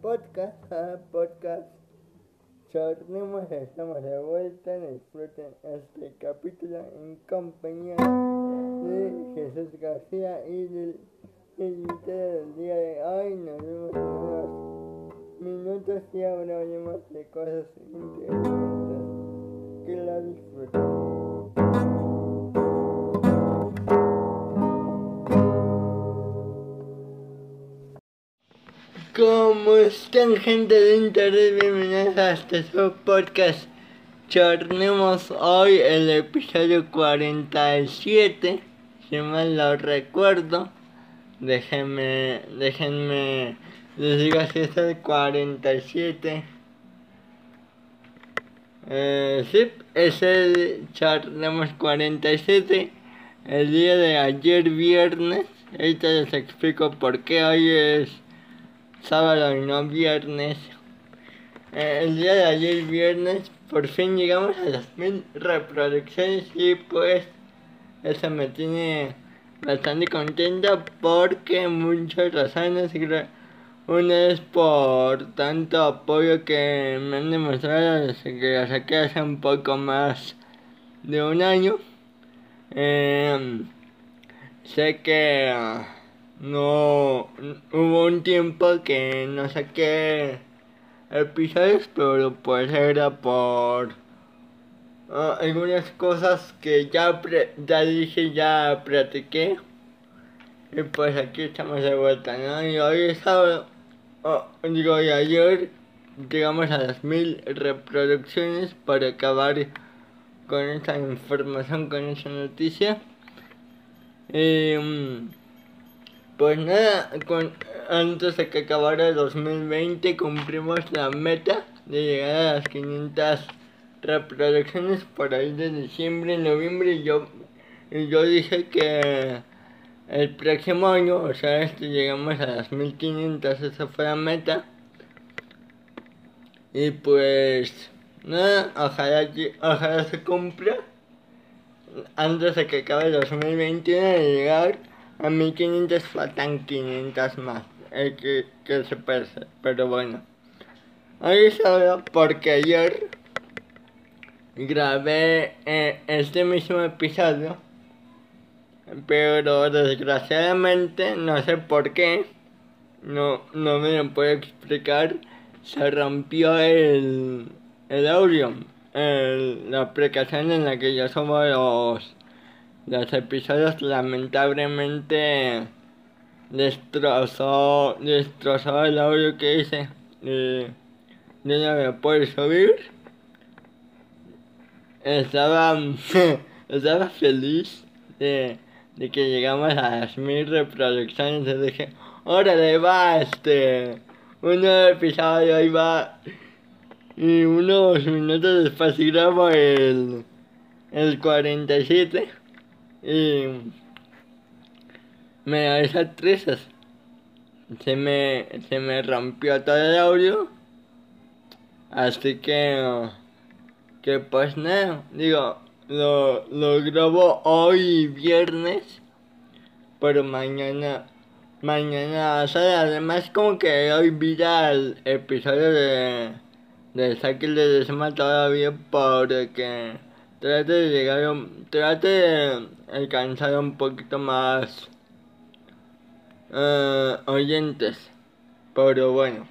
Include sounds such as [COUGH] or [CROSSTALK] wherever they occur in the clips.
podcast, a podcast. Sornemos, estamos de vuelta. Disfruten este capítulo en compañía de Jesús García y del invitado del día de hoy. Nos vemos en unos minutos y hablaremos de cosas interesantes. Que la disfruten. ¿Cómo están gente de internet? Bienvenidos a este su podcast. Charnemos hoy el episodio 47, si mal lo recuerdo. Déjenme, déjenme, les digo si es el 47. Eh, sí, es el Charnemos 47, el día de ayer viernes. Ahorita les explico por qué hoy es sábado y no viernes. Eh, el día de ayer viernes por fin llegamos a las mil reproducciones y pues eso me tiene bastante contento porque muchas razones. Una es por tanto apoyo que me han demostrado desde que la saqué hace un poco más de un año. Eh, sé que... No hubo un tiempo que no saqué episodios, pero pues era por uh, algunas cosas que ya, ya dije, ya practiqué. Y pues aquí estamos de vuelta, ¿no? Y hoy es sábado, oh, digo, y ayer llegamos a las mil reproducciones para acabar con esta información, con esa noticia. Y, um, pues nada, con, antes de que acabara el 2020 cumplimos la meta de llegar a las 500 reproducciones por ahí de diciembre, noviembre y yo, y yo dije que el próximo año, o sea, este llegamos a las 1500, esa fue la meta. Y pues nada, ojalá, ojalá se cumpla antes de que acabe el 2021 de llegar a 1500 faltan 500 más. El que, que se pese. Pero bueno. Hoy solo porque ayer grabé eh, este mismo episodio. Pero desgraciadamente, no sé por qué, no, no me lo puedo explicar, se rompió el, el audio, el, la aplicación en la que yo subo los los episodios lamentablemente destrozó, destrozó el audio que hice. Y yo no me puedo subir. Estaba, [LAUGHS] estaba feliz de, de, que llegamos a las mil reproducciones. Y dije, órale, va este. Un nuevo episodio, ahí va. Y unos minutos después grabo el, el 47 y me da esas trizas. Se me, se me rompió todo el audio. Así que, que pues nada, digo, lo, lo grabo hoy viernes, pero mañana, mañana, sea, además como que hoy vi el episodio de, de Saque de Desma todavía porque trate de llegar, trate de alcanzar un poquito más uh, oyentes. Pero bueno.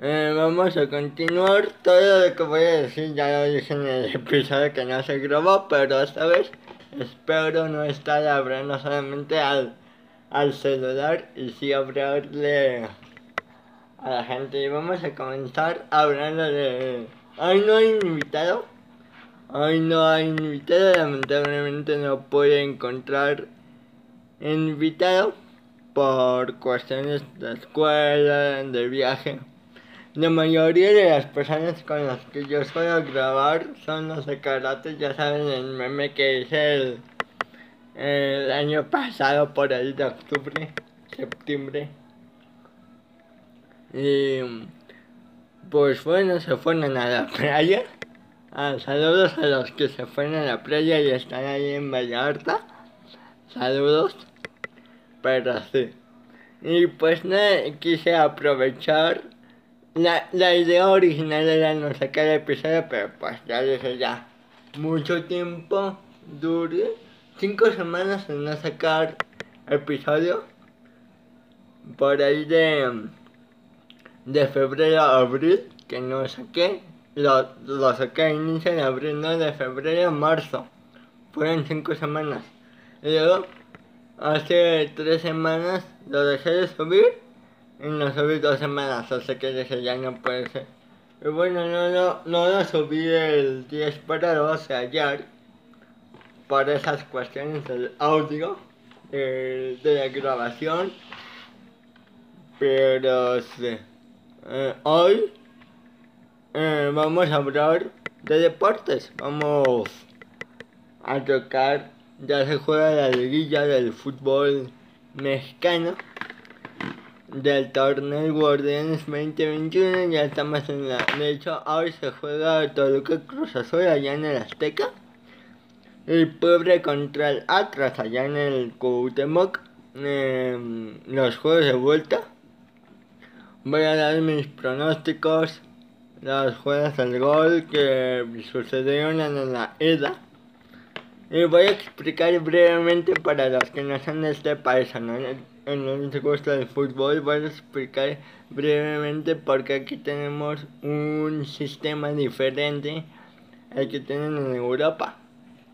Eh, vamos a continuar. Todo lo que voy a decir ya lo dije en el episodio que no se grabó, pero esta vez espero no estar hablando solamente al, al celular y sí hablarle a la gente. Y vamos a comenzar hablando de... Hoy no invitado Hoy no hay invitado, lamentablemente no puede encontrar invitado por cuestiones de escuela, de viaje. La mayoría de las personas con las que yo suelo grabar son los de karate, ya saben el meme que hice el, el año pasado por el de octubre, septiembre. Y pues bueno, se fueron a la playa Ah, saludos a los que se fueron a la playa y están ahí en Vallarta. Saludos. Pero sí. Y pues nada, quise aprovechar. La, la idea original era no sacar episodio, pero pues ya dije ya. Mucho tiempo dure. Cinco semanas en no sacar episodio. Por ahí de, de febrero a abril, que no saqué. Lo, lo saqué a inicio de abril, no de febrero marzo. Fueron cinco semanas. Y luego, hace tres semanas lo dejé de subir y lo subí dos semanas, sea que dije ya no puede ser. Y bueno, no, no, no lo subí el día esperado, o sea, ayer, por esas cuestiones del audio, de, de la grabación. Pero sí, eh, hoy eh, vamos a hablar de deportes, vamos a tocar, ya se juega la liguilla del fútbol mexicano del torneo Guardianes 2021 ya estamos en la de hecho hoy se juega Toluca Cruz Azul allá en el Azteca el Puebla contra el Atlas allá en el Cuauhtémoc eh, los juegos de vuelta. Voy a dar mis pronósticos las jugadas del gol que sucedieron en la ida y voy a explicar brevemente para los que no son de este país, ¿no? no les gusta el fútbol, voy a explicar brevemente porque aquí tenemos un sistema diferente al que tienen en Europa.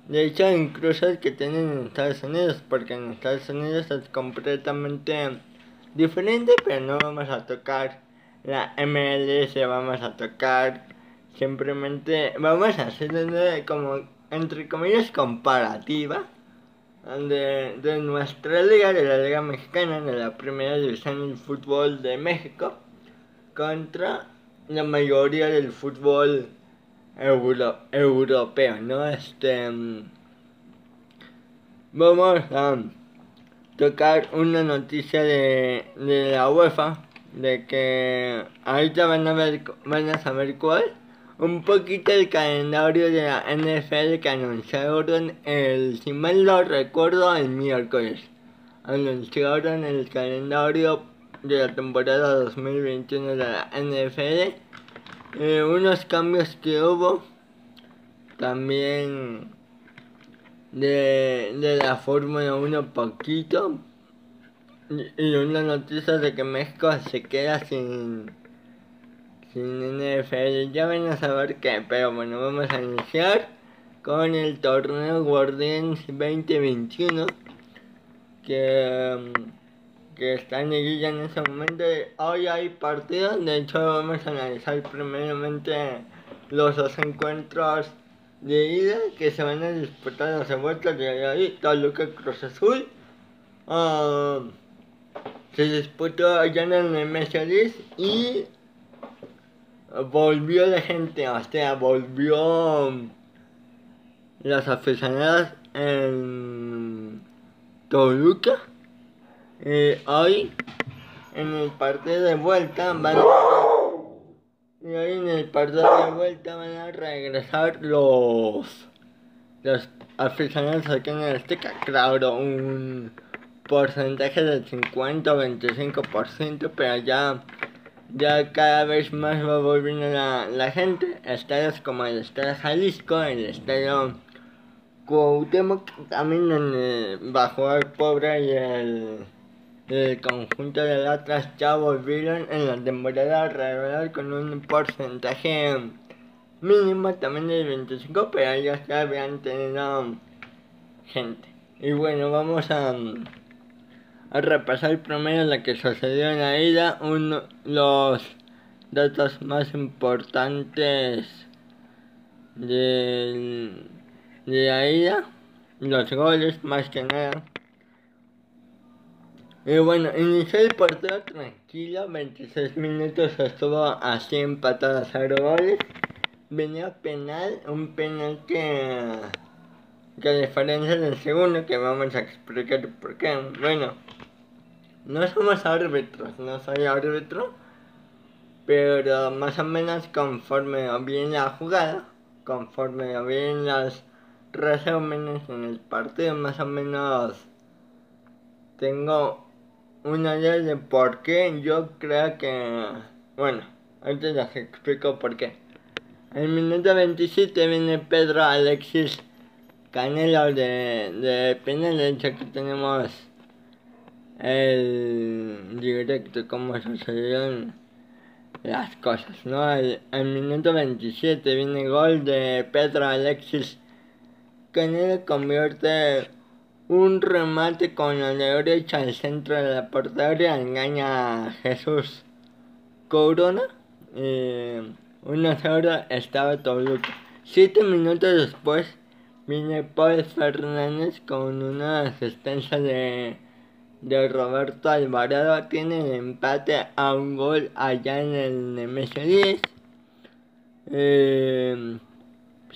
De hecho, incluso el que tienen en Estados Unidos, porque en Estados Unidos es completamente diferente, pero no vamos a tocar la MLS, vamos a tocar simplemente, vamos a hacer como entre comillas, comparativa de, de, nuestra liga, de la Liga Mexicana, de la primera división del fútbol de México, contra la mayoría del fútbol euro, europeo, ¿no? Este. Vamos a tocar una noticia de, de la UEFA, de que ahorita van a ver, van a saber cuál un poquito el calendario de la NFL que anunciaron el, si mal lo recuerdo, el miércoles. Anunciaron el calendario de la temporada 2021 de la NFL. Eh, unos cambios que hubo. También de, de la Fórmula 1 poquito. Y una noticia de que México se queda sin sin NFL. Ya van a saber qué, pero bueno, vamos a iniciar con el torneo Guardians 2021 que, que está en liguilla en ese momento. Hoy hay partidos, de hecho vamos a analizar primeramente los dos encuentros de ida que se van a disputar las vueltas de ahí, Toluca Cruz Azul. Uh, se disputó el MS y volvió la gente, o sea, volvió las aficionadas en Toluca. Eh, hoy, en el partido de vuelta, van a, y hoy en el partido de vuelta van a regresar los, los aficionados aquí en el Azteca. Claro, un porcentaje del 50 o 25%, pero ya ya cada vez más va volviendo la, la gente. Estadios como el Estadio Jalisco, el Estadio Cuauhtémoc, también en, bajo el pobre y el, el conjunto del Atlas ya volvieron en la temporada regular con un porcentaje mínimo también del 25, pero ya se habían tenido gente. Y bueno, vamos a a repasar primero lo que sucedió en la ida, uno, los datos más importantes de, de la ida, los goles más que nada. Y bueno, inició el partido tranquilo, 26 minutos estuvo así empatado a 0 goles. Venía penal, un penal que, que diferencia del segundo, que vamos a explicar por qué. Bueno, no somos árbitros, no soy árbitro, pero más o menos conforme viene la jugada, conforme vienen los resúmenes en el partido, más o menos tengo una idea de por qué yo creo que... Bueno, antes les explico por qué. En minuto 27 viene Pedro Alexis Canelo de, de penal, de hecho que tenemos el directo cómo sucedieron las cosas, ¿no? El, minuto 27 viene gol de Pedro Alexis Canelo convierte un remate con la derecha al centro de la portería, engaña a Jesús Corona. Eh, 1-0 estaba Toluca. Siete minutos después viene Paul Fernández con una asistencia de, de Roberto Alvarado. Tiene el empate a un gol allá en el Nemesio 10. Eh,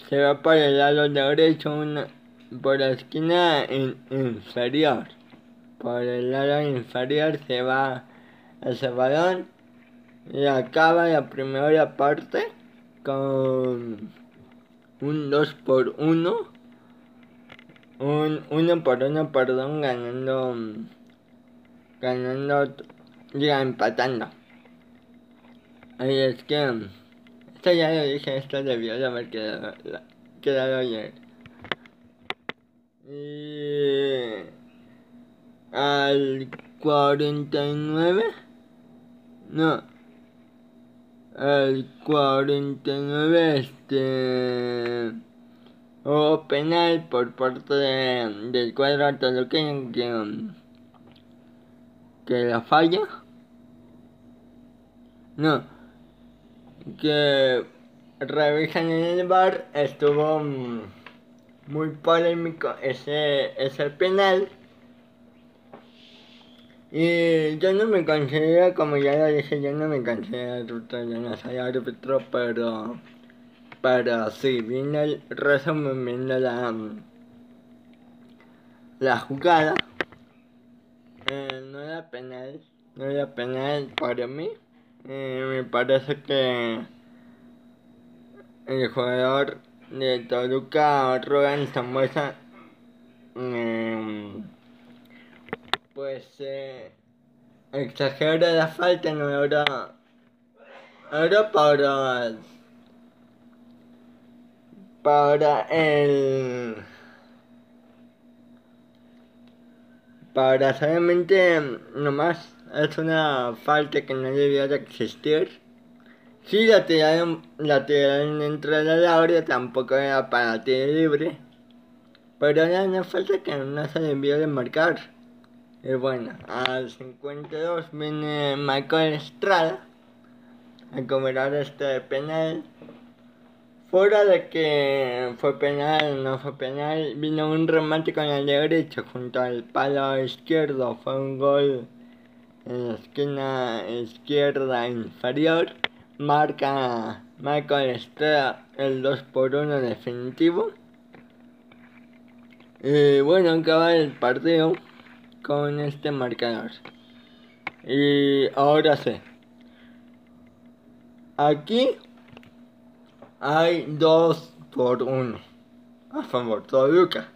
se va por el lado derecho, una, por la esquina inferior. Por el lado inferior se va ese balón y acaba la primera parte con un 2 por 1 un 1 por 1 perdón ganando ganando ya empatando. Ahí es que esto ya lo dije esto debió de haber quedado, quedado ayer. Y al 49 no al 49 este hubo penal por parte de, del cuadro toluqueño que, que la falla no que revisan en el bar estuvo muy polémico ese ese penal. Y yo no me considero, como ya lo dije, yo no me considero yo no soy árbitro, pero, pero sí, viendo el resumen, viendo la, la jugada, eh, no era penal, no era penal para mí, eh, me parece que el jugador de Toluca, Rogan Zambuesa, eh, pues eh, exagera la falta no era ahora para para el para solamente nomás es una falta que no debía de existir si la tiraron, la tiraron entre la área tampoco era para tiro libre pero era una falta que no se debió de marcar y bueno, al 52 viene Michael Estrada a cobrar este penal. Fuera de que fue penal, no fue penal, vino un remate con el derecho junto al palo izquierdo. Fue un gol en la esquina izquierda inferior. Marca Michael Estrada el 2 por 1 definitivo. Y bueno, acaba el partido con este marcador. Y ahora sí. Aquí hay dos por uno. A favor, Toluca.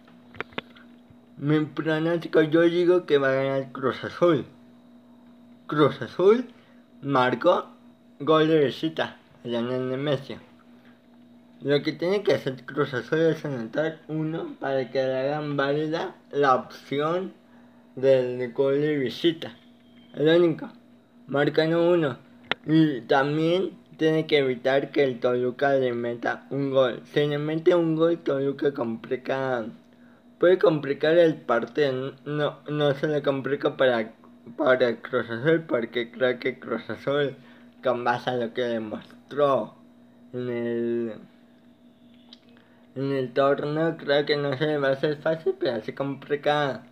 Mi pronóstico yo digo que va a ganar Cruz Azul. Cruz Azul marcó gol de visita allá en el Messi. Lo que tiene que hacer Cruz Azul es anotar uno para que le hagan válida la opción del gol de visita. El único. Marcan uno. Y también tiene que evitar que el Toluca le meta un gol. Si le mete un gol, Toluca complica. Puede complicar el partido. No, no se le complica para, para Cruz Azul porque creo que Cruz Azul, con base a lo que demostró en el en el torneo, creo que no se le va a hacer fácil, pero se complica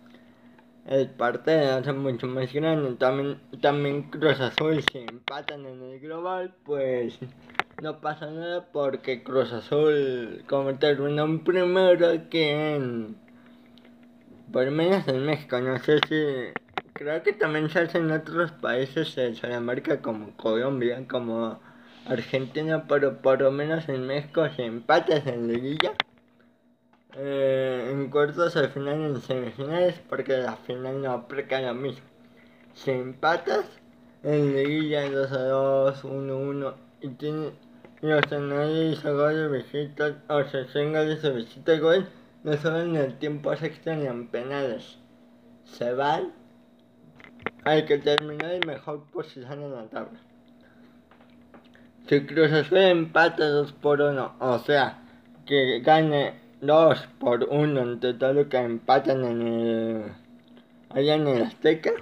el partido hace mucho más grande. También, también Cruz Azul, si empatan en el global, pues no pasa nada porque Cruz Azul, como terminó en primero que en. Por menos en México, no sé si. Creo que también se hace en otros países de Sudamérica como Colombia, como Argentina, pero por lo menos en México se empatas en liguilla eh, en cuartos, al final en semifinales, porque la final no aplica lo mismo. si empatas, en liguilla 2 a 2, 1 1 y tiene los análisis a gol de visita o se tenga de su visita y gol, no solo en el tiempo extra ni en penales. Se van hay que terminar en mejor posición en la tabla. Si Cruz Azul empata 2 por 1, o sea, que gane 2 por 1 entre todo lo que empatan en el, allá en el Azteca,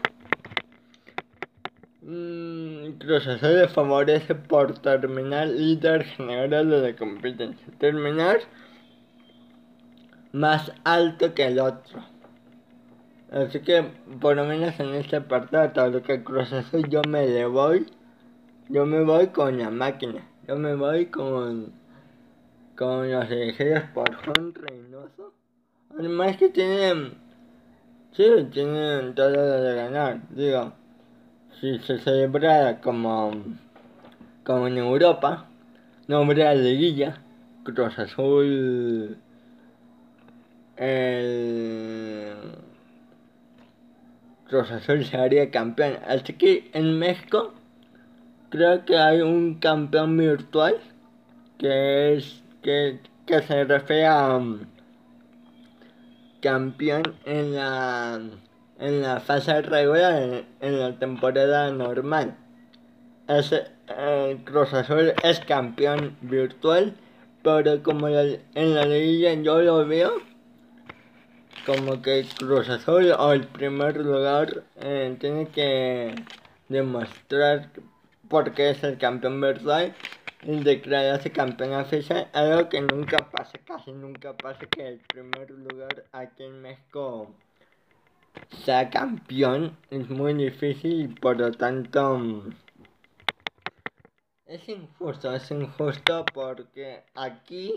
mmm, Cruz Azul le favorece por terminar líder general de la competencia. Terminar más alto que el otro. Así que por lo menos en este partido, todo lo que Cruz yo me le voy. Yo me voy con la máquina. Yo me voy con, con los elegidos por Juan Reynoso. Además que tienen, sí, tienen todo lo de ganar. Digo, si se celebrara como, como en Europa, no habría liguilla. Cruz Azul, el Cruz Azul se haría campeón. Así que en México creo que hay un campeón virtual que es que, que se refiere a um, campeón en la en la fase regular en, la temporada normal. Ese, eh, Cruz Azul es campeón virtual, pero como en la liguilla yo lo veo como que Cruz Azul o el primer lugar eh, tiene que demostrar por qué es el campeón verdad y declararse campeón oficial, algo que nunca pasa, casi nunca pasa que el primer lugar aquí en México sea campeón, es muy difícil y por lo tanto es injusto, es injusto porque aquí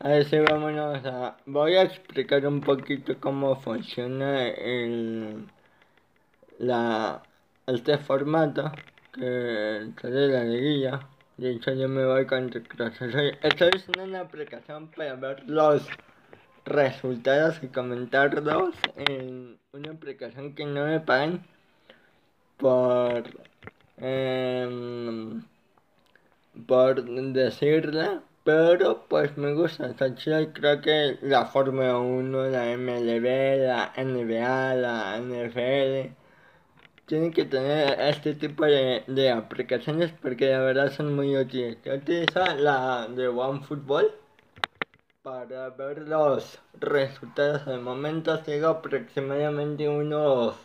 a ver si vámonos a... Voy a explicar un poquito cómo funciona el... La... Este formato que sale la liguilla. De hecho yo me voy con Estoy usando una aplicación para ver los resultados y comentarlos en una aplicación que no me pagan por... Eh, por decirla pero pues me gusta, está chido creo que la Fórmula 1, la MLB, la NBA, la NFL tienen que tener este tipo de, de aplicaciones porque de verdad son muy útiles. Yo utilizo la de OneFootball para ver los resultados. Al momento sigo aproximadamente unos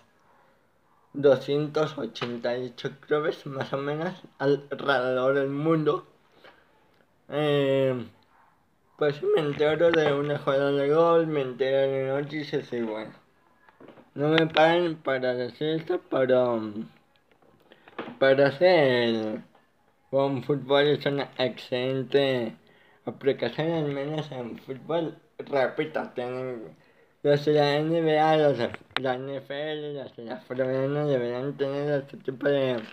288 clubes más o menos alrededor del mundo. Eh, pues me entero de una jugada de gol, me entero de noticias y bueno. No me pagan para decir esto, pero para hacer un fútbol es una excelente aplicación, al menos en fútbol. Repito, tienen los de la NBA, los de la NFL, los de la Fórmula deberían tener este tipo de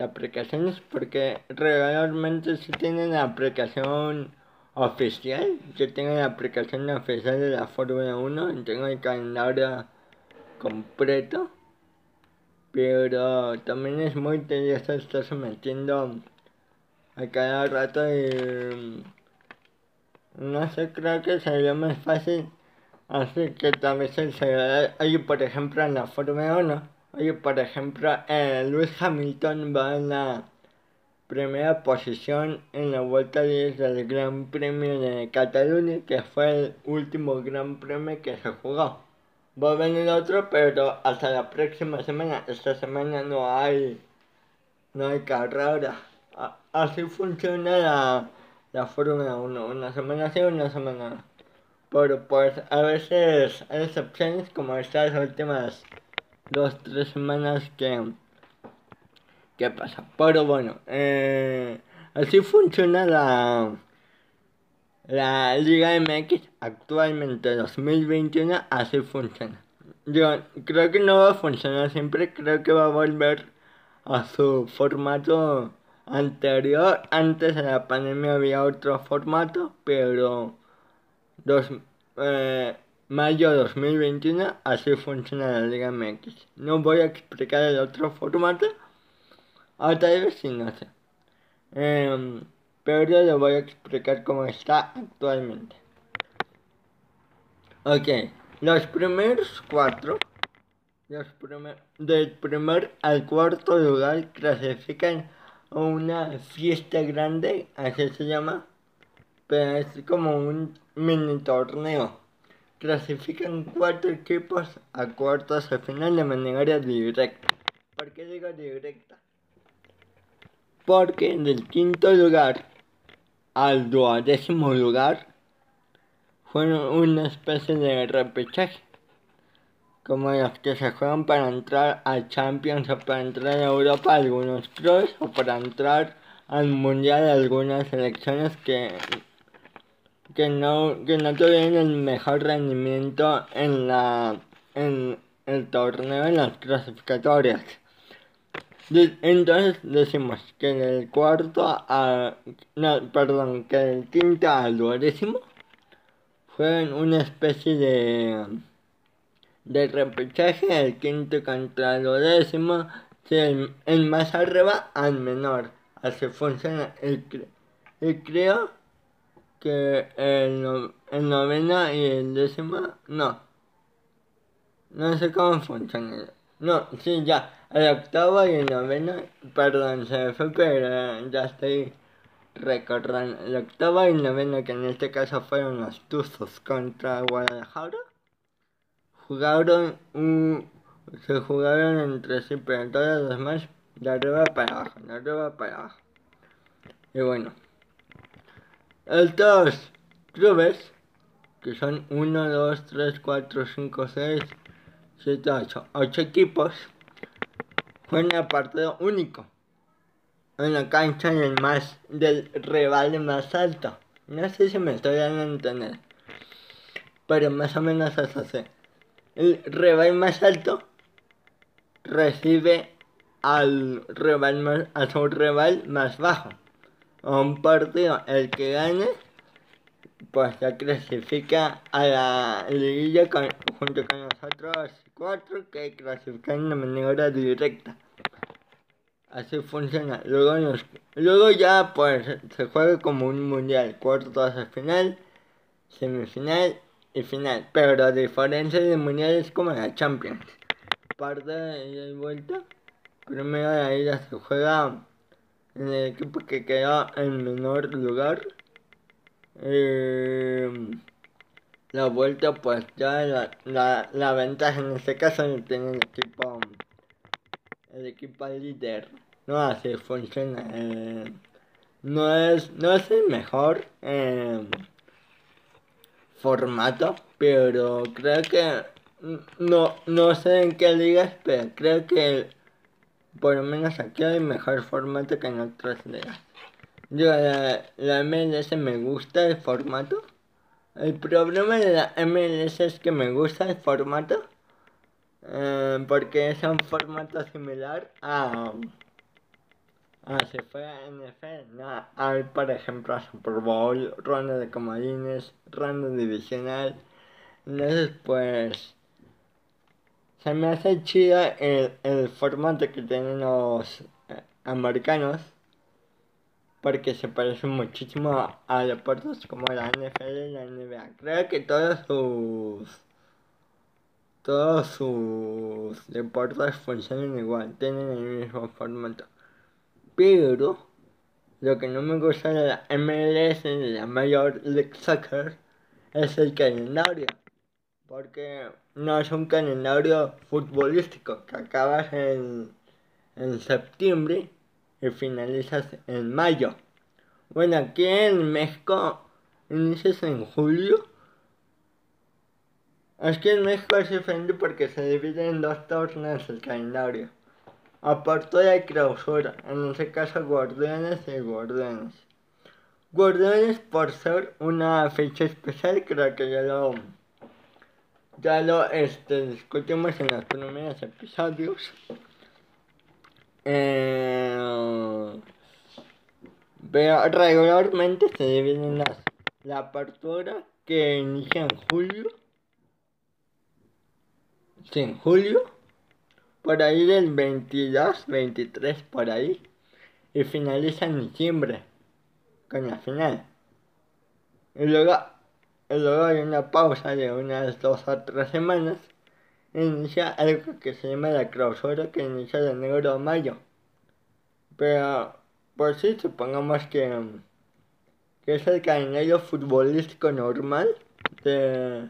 aplicaciones porque regularmente si tienen la aplicación oficial. Yo tengo la aplicación oficial de la Fórmula 1 tengo el calendario completo. Pero también es muy tedioso estarse metiendo a cada rato y no sé, creo que sería más fácil. Así que también se Hay por ejemplo en la Fórmula 1 Oye, por ejemplo, eh, Luis Hamilton va en la primera posición en la vuelta 10 del Gran Premio de Cataluña, que fue el último Gran Premio que se jugó. Va a venir otro, pero hasta la próxima semana. Esta semana no hay, no hay carrera. Así funciona la, la Fórmula 1. Una semana sí, una semana. Pero pues a veces hay excepciones como estas últimas dos, tres semanas que... ¿Qué pasa? Pero bueno, eh, así funciona la, la Liga MX actualmente 2021, así funciona. Yo creo que no va a funcionar siempre, creo que va a volver a su formato anterior. Antes de la pandemia había otro formato, pero dos, eh, mayo 2021, así funciona la Liga MX. No voy a explicar el otro formato, otra vez si no sé. Em, pero yo le voy a explicar cómo está actualmente. Ok, los primeros cuatro, los del primer al cuarto lugar clasifican a una fiesta grande, así se llama, pero es como un mini torneo. Clasifican cuatro equipos a cuartos de final de manera directa. ¿Por qué digo directa? Porque del quinto lugar al duodécimo lugar fueron una especie de repechaje, como los que se juegan para entrar a Champions o para entrar a Europa algunos clubes o para entrar al Mundial algunas selecciones que que no, que no tuvieron el mejor rendimiento en la en el torneo en las clasificatorias. Entonces decimos que del cuarto a no, perdón, que del quinto al duodécimo fue una especie de de repechaje, el quinto contra el duodécimo, el, más arriba al menor. Así funciona el, el creo que el, no, el novena y el décima, no. No sé cómo funciona. No, sí, ya. El octavo y el noveno, perdón, se fue, pero ya estoy recordando. El octavo y el noveno, que en este caso fueron los Tuzos contra Guadalajara, jugaron un, se jugaron entre sí, pero todos los demás de arriba para abajo, de arriba para abajo. Y bueno. Estos clubes, que son 1, 2, 3, 4, 5, 6, 7, 8, 8 equipos, juegan a partido único en la cancha del, más, del rival más alto. No sé si me estoy dando a entender, pero más o menos es así. El rival más alto recibe al rival más, a su rival más bajo un partido, el que gane, pues se clasifica a la liguilla junto con los otros cuatro que clasifican de manera directa. Así funciona. Luego, luego ya pues se juega como un mundial, cuartos de final, semifinal y final. Pero la diferencia del mundial es como la Champions. Parte de ida y vuelta. Primero ahí ya se juega en el equipo que quedó en menor lugar. Eh, la vuelta pues ya la, la, la, ventaja en este caso no tiene el equipo el equipo líder no así funciona eh, no es no es el mejor eh, formato pero creo que no no sé en qué ligas pero creo que por lo menos aquí hay mejor formato que en otras ligas. Yo, la, la MLS me gusta el formato. El problema de la MLS es que me gusta el formato. Eh, porque es un formato similar a. a si fue a NFL. No, hay, por ejemplo, a Super Bowl, ronda de comodines, ronda divisional. Entonces, pues se me hace chido el, el formato que tienen los eh, americanos porque se parece muchísimo a, deportes como la NFL y la NBA. Creo que todos sus todos sus deportes funcionan igual, tienen el mismo formato. Pero lo que no me gusta de la MLS y de la Major League Soccer es el calendario. Porque no es un calendario futbolístico que acabas en, en septiembre y finalizas en mayo. Bueno, aquí en México inicias en julio. Es que en México es diferente porque se divide en dos torneos el calendario. Aparte de clausura, en ese caso guardianes y guardianes. Guardianes por ser una fecha especial, creo que ya lo ya lo este, discutimos en los primeros episodios. Eh, pero regularmente se dividen las, la apertura que inicia en julio en julio, por ahí del 22, 23, por ahí, y finaliza en diciembre, con la final. Y luego, y luego hay una pausa de unas dos o tres semanas, e inicia algo que se llama la clausura, que inicia de enero a mayo. Pero, pues sí, supongamos que, que es el calendario futbolístico normal de,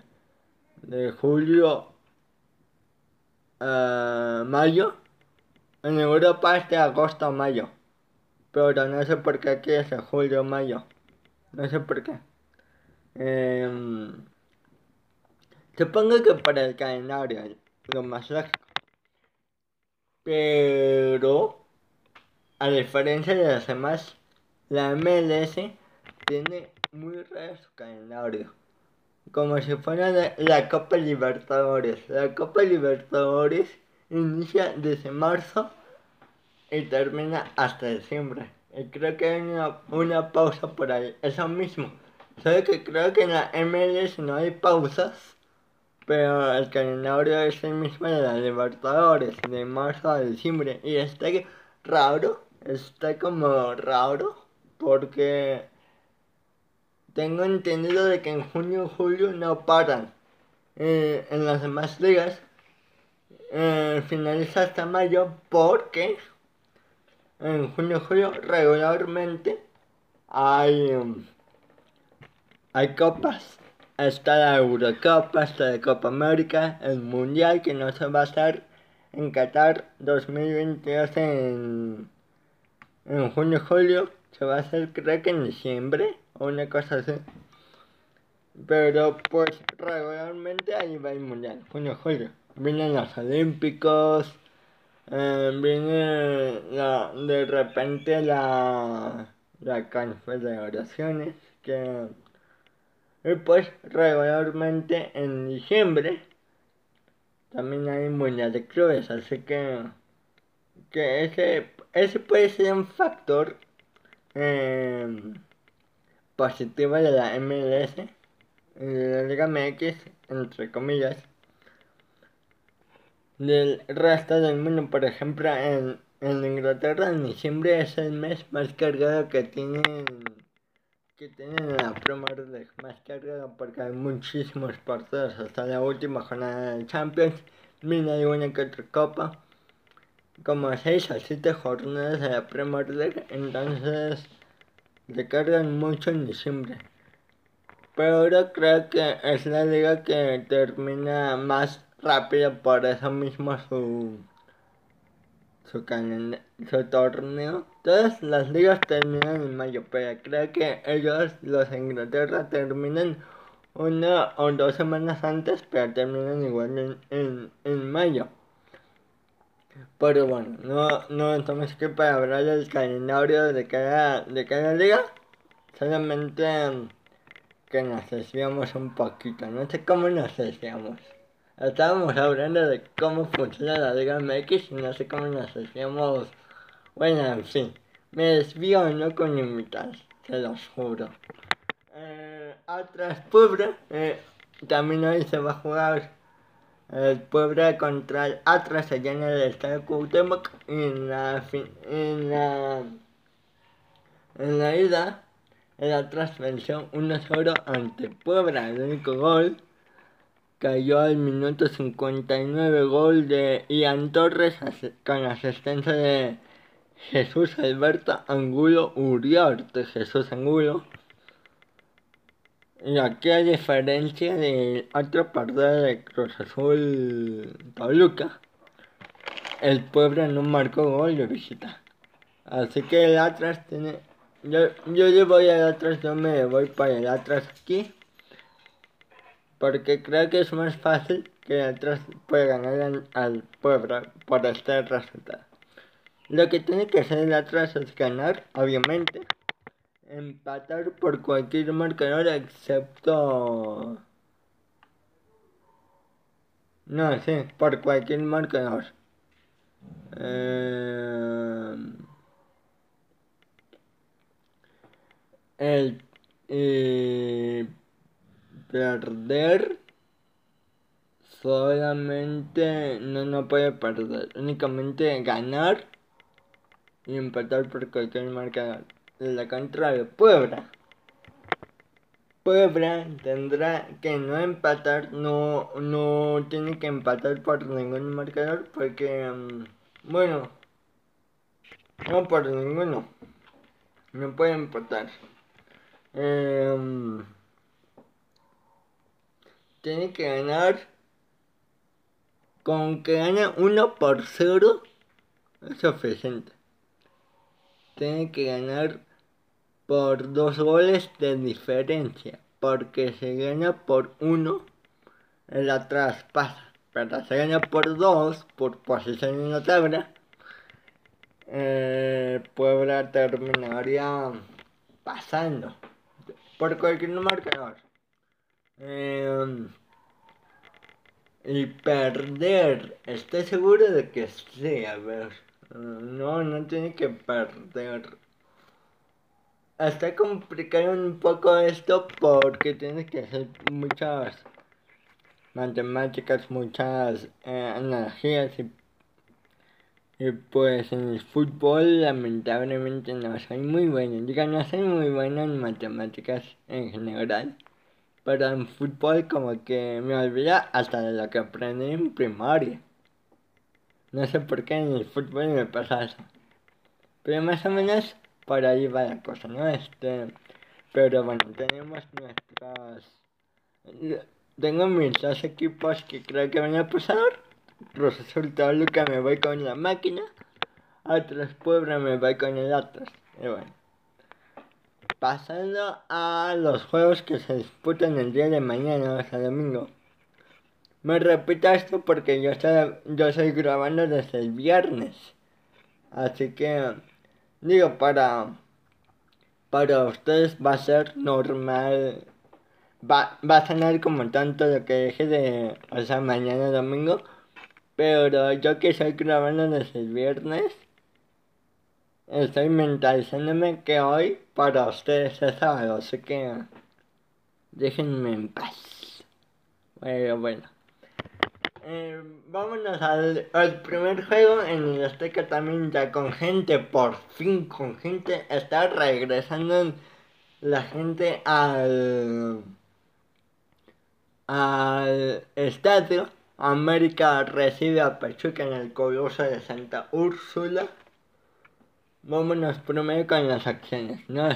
de julio a mayo. En Europa es de agosto a mayo. Pero no sé por qué aquí es de julio mayo. No sé por qué. Eh, supongo que para el calendario, lo más lógico. Pero, a diferencia de las demás, la MLS tiene muy raro su calendario como si fuera la, Copa Libertadores. La Copa Libertadores inicia desde marzo y termina hasta diciembre. Y creo que hay una, pausa por ahí. Eso mismo. Solo que creo que en la MLS no hay pausas. Pero el calendario es el mismo de la Libertadores, de marzo a diciembre. Y está raro, está como raro, porque tengo entendido de que en junio y julio no paran. Eh, en las demás ligas eh, finaliza hasta mayo porque en junio y julio regularmente hay, um, hay copas. Está la Eurocopa, está la Copa América, el Mundial que no se va a hacer en Qatar 2022 en, en junio y julio. Se va a hacer creo que en diciembre o una cosa así. Pero pues regularmente ahí va el mundial, junio, julio. Vienen los olímpicos, eh, viene la, de repente la, la confederaciones que y pues regularmente en diciembre también hay mundial de clubes, así que que ese, ese puede ser un factor eh, positiva de la MLS, de la Liga MX, entre comillas, del resto del mundo. Por ejemplo, en, en Inglaterra en diciembre es el mes más cargado que tienen que tienen la Premier más cargado porque hay muchísimos partidos. Hasta la última jornada del Champions, mira una que otra copa, como 6 o 7 jornadas de la Premier League, entonces cargan mucho en diciembre. Pero ahora creo que es la liga que termina más rápido, por eso mismo su su, su torneo. Todas las ligas terminan en mayo, pero creo que ellos, los Inglaterra, terminan una o dos semanas antes, pero terminan igual en, en, en mayo. Pero bueno, no, no estamos aquí para hablar del calendario de cada, de cada liga. Solamente que nos desviamos un poquito. No sé cómo nos desviamos. Estábamos hablando de cómo funciona la Liga MX y no sé cómo nos desviamos. Bueno, en fin. Me desvío no con invitados, se los juro. Eh, Atlas Puebla. Eh, también hoy se va a jugar el Puebla contra el Atlas allá en el Estadio Cuauhtémoc en la, en la en la ida el Atlas venció 1-0 ante Puebla. El único gol cayó al minuto 59 gol de Ian Torres con asistencia de Jesús Alberto Angulo Uriarte. Jesús Angulo y aquí a diferencia de otro partido de Cruz Azul Toluca, el Puebla no marcó gol de visita. Así que el Atlas tiene. Yo, yo le voy al Atlas, yo me voy para el Atlas aquí. Porque creo que es más fácil que el Atlas pueda ganar al, al Puebla por este resultado. Lo que tiene que hacer el Atlas es ganar, obviamente empatar por cualquier marcador excepto... No, sí, por cualquier marcador. Eh... El perder solamente no, no puede perder, únicamente ganar y empatar por cualquier marcador. La contrario, Puebla. Puebla tendrá que no empatar, no, no tiene que empatar por ningún marcador porque, mm, bueno, no por ninguno, no puede empatar. Em, tiene que ganar con que gane 1 por 0 es suficiente. Tiene que ganar por dos goles de diferencia. Porque se gana por uno, la traspasa. Pero se gana por dos, por posición en la tabla. Eh, Puebla terminaría pasando por cualquier marcador. Eh, y perder, estoy seguro de que sí, a ver. No, no tiene que perder. Está complicado un poco esto porque tienes que hacer muchas matemáticas, muchas eh, energías y, y, pues en el fútbol lamentablemente no soy muy bueno. Digo, no soy muy bueno en matemáticas en general. Pero en fútbol como que me olvida hasta de lo que aprendí en primaria. No sé por qué en el fútbol me pasa eso. Pero más o menos por ahí va la cosa, ¿no? Este, pero bueno, tenemos nuestras... Tengo mis dos equipos que creo que van a pasar. Resultado que me voy con la máquina. Otros pueblos me voy con el Atlas. Y bueno. Pasando a los juegos que se disputan el día de mañana, o sea, domingo. Me repito esto porque yo estoy, yo estoy grabando desde el viernes. Así que Digo, para, para ustedes va a ser normal. Va, va a sonar como tanto lo que dije de, o sea, mañana domingo. Pero yo que estoy grabando desde el viernes, estoy mentalizándome que hoy para ustedes es sábado, así que déjenme en paz. Bueno, bueno. Eh, vámonos al, primer juego en el Azteca también ya con gente, por fin con gente, está regresando la gente al, al estadio. América recibe a Pachuca en el Coloso de Santa Úrsula. Vámonos primero con las acciones. No,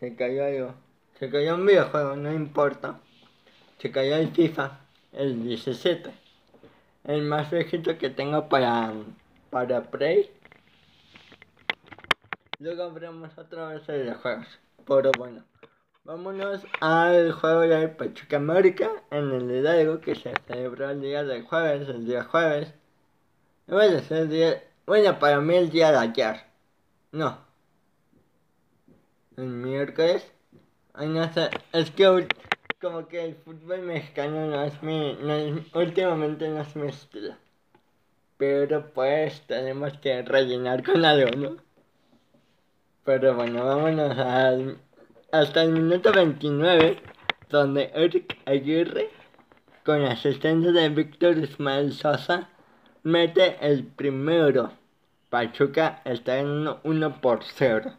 se cayó algo. Se cayó un videojuego, no importa. Se cayó el FIFA el 17. El más viejito que tengo para, para Prey. Luego veremos otra vez el juegos. Pero bueno, vámonos al juego de Pachuca América en el Hidalgo que se celebró el día del jueves, el día jueves. Bueno, el día, bueno, para mí el día de ayer. No. El miércoles. Ay, no sé. Es que como que el fútbol mexicano no es mi, últimamente no es mi estilo. Pero pues tenemos que rellenar con algo, ¿no? Pero bueno, vámonos al, hasta el minuto 29, donde Eric Aguirre, con asistencia de Víctor Ismael Sosa, mete el primero. Pachuca está en 1 por 0.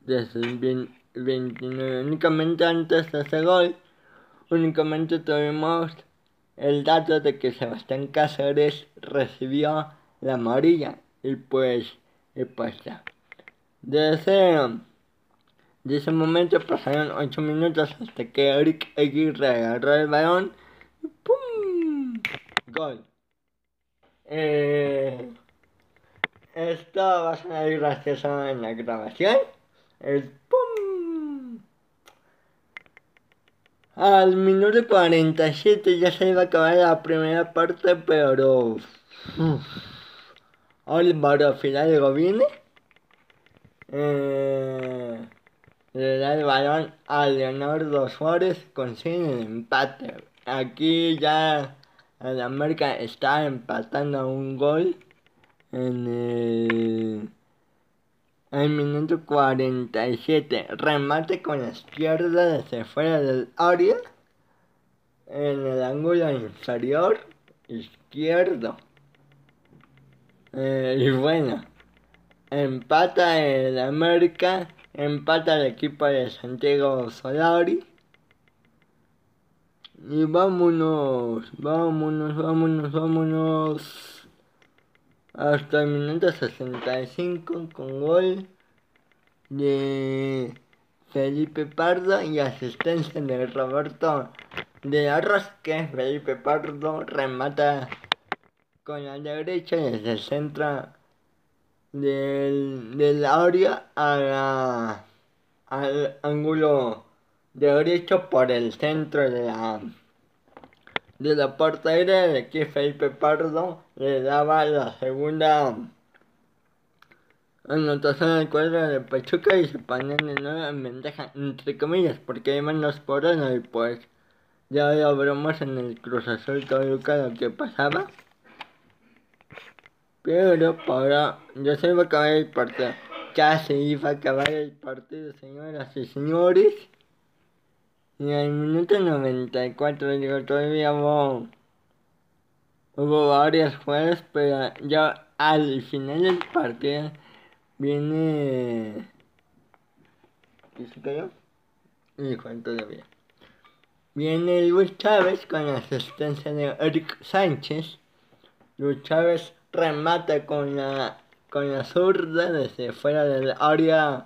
Desde el 29, únicamente antes de ese gol, únicamente tuvimos el dato de que Sebastián Cáceres recibió la amarilla y pues, y pues ya. Desde, ese momento pasaron 8 minutos hasta que Eric Aguirre agarró el balón y ¡pum! Gol. Eh, esto va a ser gracioso en la grabación. El Al minuto 47 ya se iba a acabar la primera parte, pero... Álvaro Fidalgo viene. Eh, le da el balón a Leonardo Suárez, consigue el empate. Aquí ya el América está empatando un gol en el al minuto 47, remate con la izquierda desde fuera del área. en el ángulo inferior izquierdo. Eh, y bueno, empata el América, empata el equipo de Santiago Solari. Y vámonos, vámonos, vámonos, vámonos. Hasta el minuto 65 con gol de Felipe Pardo y asistencia de Roberto de Arroz que Felipe Pardo remata con la derecha desde el centro del, del área a la, al ángulo derecho por el centro de la de la portería de que Felipe Pardo le daba la segunda anotación del cuadro de Pachuca y se nuevo en ventaja, entre comillas, porque hay menos por uno y pues ya lo veremos en el Cruz Azul Toluca lo que pasaba. Pero para ya se iba a acabar el partido. Ya se iba a acabar el partido, señoras y señores. Y al minuto 94, digo, todavía hubo, hubo varias jugadas, pero ya al final del partido viene... ¿Qué se cayó? Hijo, todavía. Viene Luis Chávez con la asistencia de Eric Sánchez. Luis Chávez remata con la, con la zurda desde fuera del área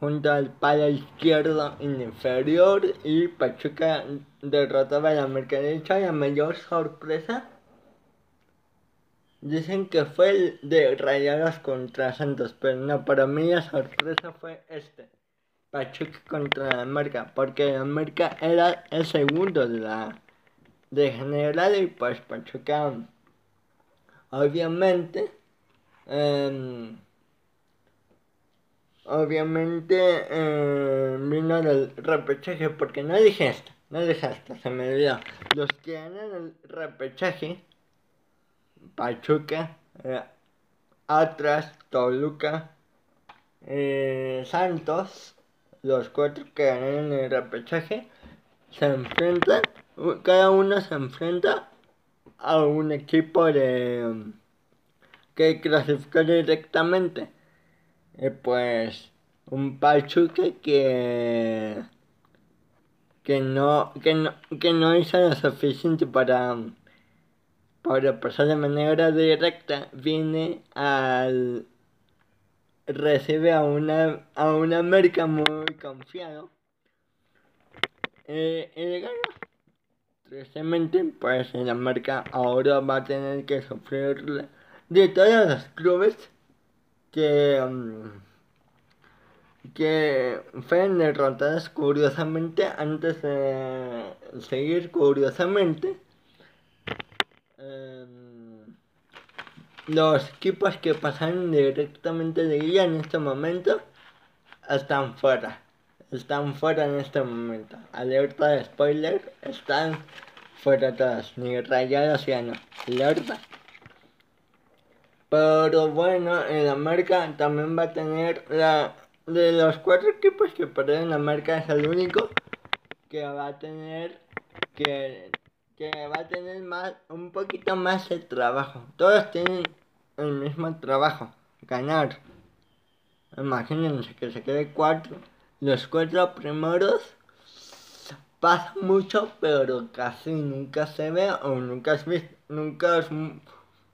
junto al palo izquierdo inferior y Pachuca derrotaba a la mercadería y la mayor sorpresa. Dicen que fue el de Rayados contra Santos pero no para mí la sorpresa fue este Pachuca contra la América porque la América era el segundo de la de general y pues Pachuca obviamente eh, obviamente eh, vino del repechaje, porque no dije esto, no dije esto, se me olvidó. Los que ganan el repechaje, Pachuca, eh, Toluca, eh, Santos, los cuatro que ganan el repechaje, se enfrentan, cada uno se enfrenta a un equipo de que clasificó directamente eh, pues un Pachuca que que no que no que no hizo lo suficiente para para pasar de manera directa viene al recibe a una a una América muy confiado. Eh, y gana. Tristemente pues en América ahora va a tener que sufrir de todos los clubes que, um, que fueron derrotadas curiosamente antes de seguir curiosamente. Um, los equipos que pasaron directamente de guía en este momento están fuera. Están fuera en este momento. Alerta de spoiler, están fuera todas. Ni rayados ya no. Alerta. Pero bueno, en América también va a tener la de los cuatro equipos que perdieron América es el único que va a tener que, que va a tener más un poquito más de trabajo. Todos tienen el mismo trabajo, ganar. Imagínense que se quede cuatro. Los cuatro primeros pasa mucho, pero casi nunca se ve o nunca es visto, nunca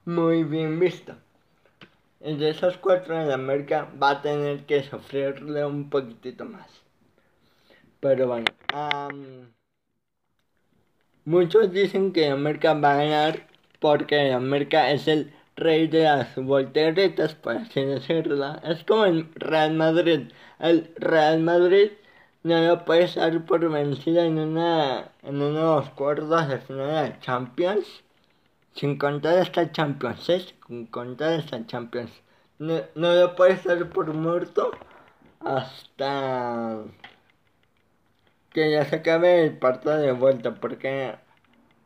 muy bien visto. de esos cuatro en América va a tener que sufrirle un poquitito más. Pero bueno, muchos dicen que América va a ganar porque América es el rey de las volteretas, por así decirlo. Es como el Real Madrid. El Real Madrid no lo puede dar por vencido en una en unos cuartos de final de Champions sin contar esta Champions, ¿eh? sin contar esta Champions. No, no lo puedes dar por muerto hasta que ya se acabe el partido de vuelta, porque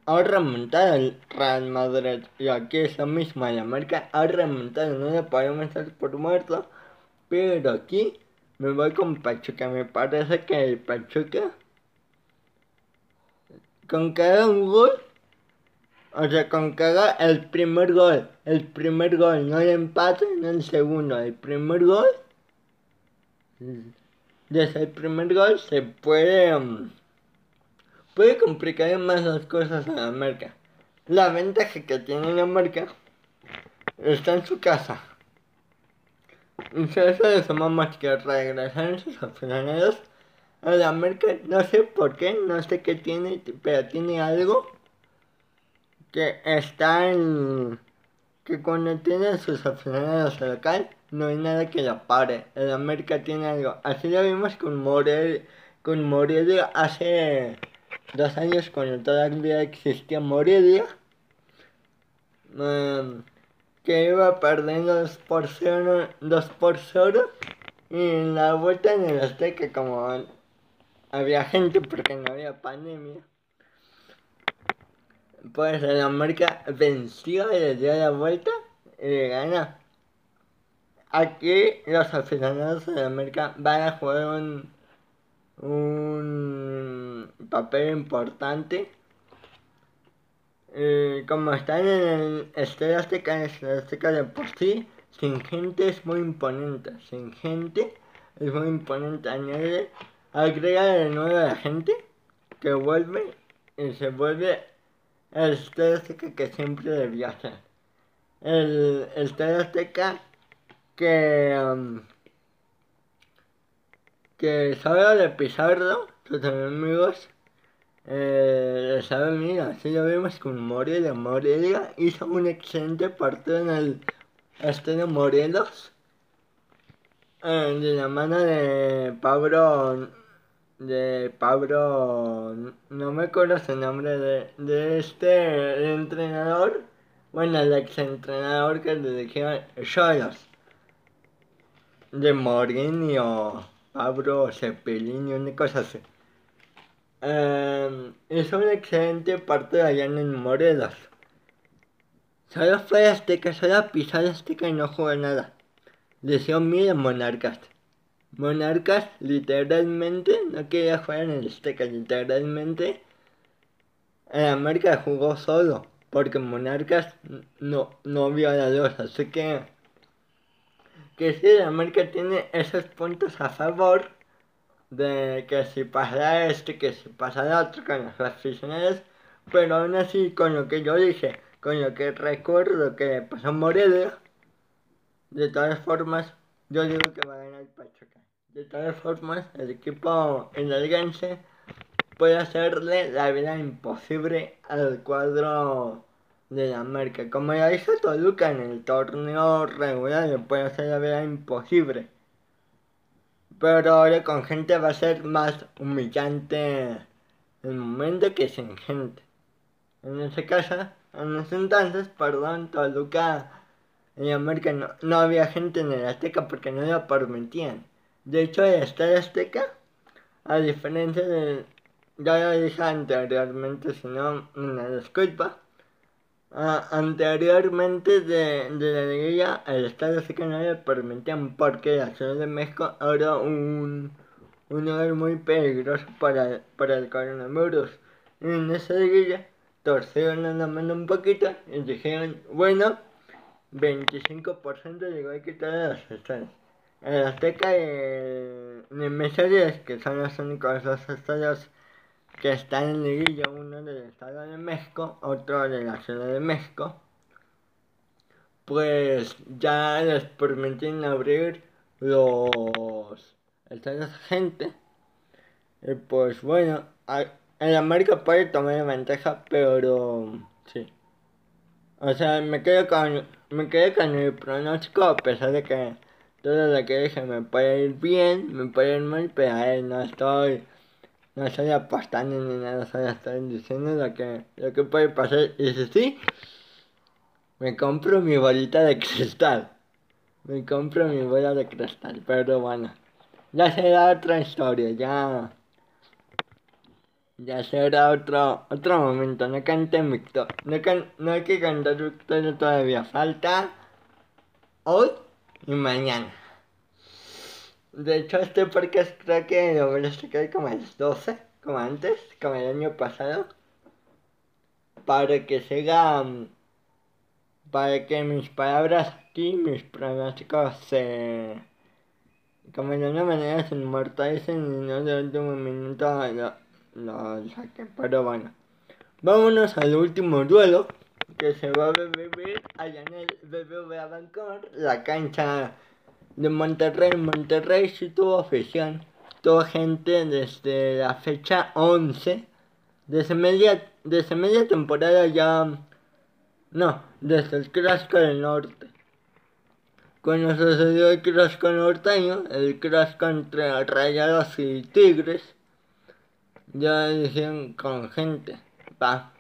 ha remontado el Real Madrid y aquí es lo mismo, la marca ha remontado, no lo podemos dar por muerto, pero aquí me voy con Pachuca, me parece que el Pachuca con haga un gol, o sea, con haga el primer gol, el primer gol, no el empate, no el segundo, el primer gol, desde el primer gol se puede, um, puede complicar más las cosas a la marca. La ventaja que tiene la marca está en su casa. Y si eso le sumamos que regresan sus aficionados a la marca, no sé por qué, no sé qué tiene, pero tiene algo que está en... que cuando tiene sus aficionados local, no hay nada que la pare. El América tiene algo. Así lo vimos con Morel, con Morelia hace dos años cuando todavía existía Morelia. Um, que iba perdiendo 2 por 0, 2 por 0 y en la vuelta en el Azteca como había gente porque no había pandemia pues América venció y le dio la vuelta y le ganó aquí los aficionados de América van a jugar un, un papel importante. Eh, como están en el Estadio Azteca, el Azteca de por sí, sin gente es muy imponente. Sin gente es muy imponente. Añade, agrega de nuevo a la gente que vuelve y se vuelve el Estadio Azteca que siempre debía ser. El, el Estadio Azteca que, um, que sabe de Pizarro, sus amigos, eh, sabe, mira, así lo vemos con Morelia. Morelia hizo un excelente partido en el Estadio Morelos, de la mano de Pablo, de Pablo, no me acuerdo su nombre, de, de este entrenador, bueno, el ex entrenador que dijeron Cholos de Mourinho, Pablo Cepelini, una cosa así. Eh, es un excelente parte de allá en Morelos. Solo fue Azteca, solo pisar Azteca y no jugó nada. Decía mira Monarcas. Monarcas literalmente no quería jugar en el Azteca, literalmente. En América jugó solo, porque Monarcas no, no vio la luz, así que que si el América tiene esos puntos a favor de que si pasara este, que si pasara otro con los aficionados, pero aún así con lo que yo dije, con lo que recuerdo que pasó Morelia, de todas formas, yo digo que va a ganar el Pachuca. De todas formas, el equipo enalguense puede hacerle la vida imposible al cuadro de la marca. Como ya hizo Toluca en el torneo regular, le puede hacer la vida imposible. Pero ahora con gente va a ser más humillante el momento que sin gente. En ese caso, en ese entonces, perdón, Toluca en América no, no había gente en el Azteca porque no lo permitían. De hecho, el Estadio Azteca, a diferencia de, ya lo dije anteriormente, si no, una disculpa anteriormente de, de la liguilla, el Estado que no le permitían porque la Ciudad de México era un, un lugar muy peligroso para, para el coronavirus. Y en esa liguilla torcieron la mano un poquito y dijeron, bueno, 25% llegó a quitar a los estadios. El Azteca y el M10, que son los únicos dos estadios que está en liguilla, uno del Estado de México, otro de la Ciudad de México, pues ya les permiten abrir los estadios de gente. Y pues bueno, en América puede tomar ventaja, pero sí. O sea, me quedo con, me quedo con el pronóstico a pesar de que todo lo que dije me puede ir bien, me puede ir mal, pero ahí no estoy no estoy apostando ni nada, estoy diciendo lo que, lo que puede pasar. Y si sí, me compro mi bolita de cristal. Me compro mi bola de cristal, pero bueno. Ya será otra historia, ya. Ya será otro, otro momento, no cante victoria. No, no hay que cantar victoria todavía. Falta hoy y mañana. De hecho, este podcast creo que lo voy a sacar como a las 12, como antes, como el año pasado. para que siga, para que mis palabras aquí, mis pronósticos se, como de una manera se inmortalicen y no de último minuto lo, lo saquen. Pero bueno, vámonos al último duelo que se va a vivir allá en el BBVA Vancouver, la cancha de Monterrey. Monterrey sí tuvo afición, tuvo gente desde la fecha 11, desde media, desde media temporada ya, no, desde el Clásico del Norte. Cuando sucedió el Clásico norteño, el Clásico entre Rayados y Tigres, ya dijeron con gente, va.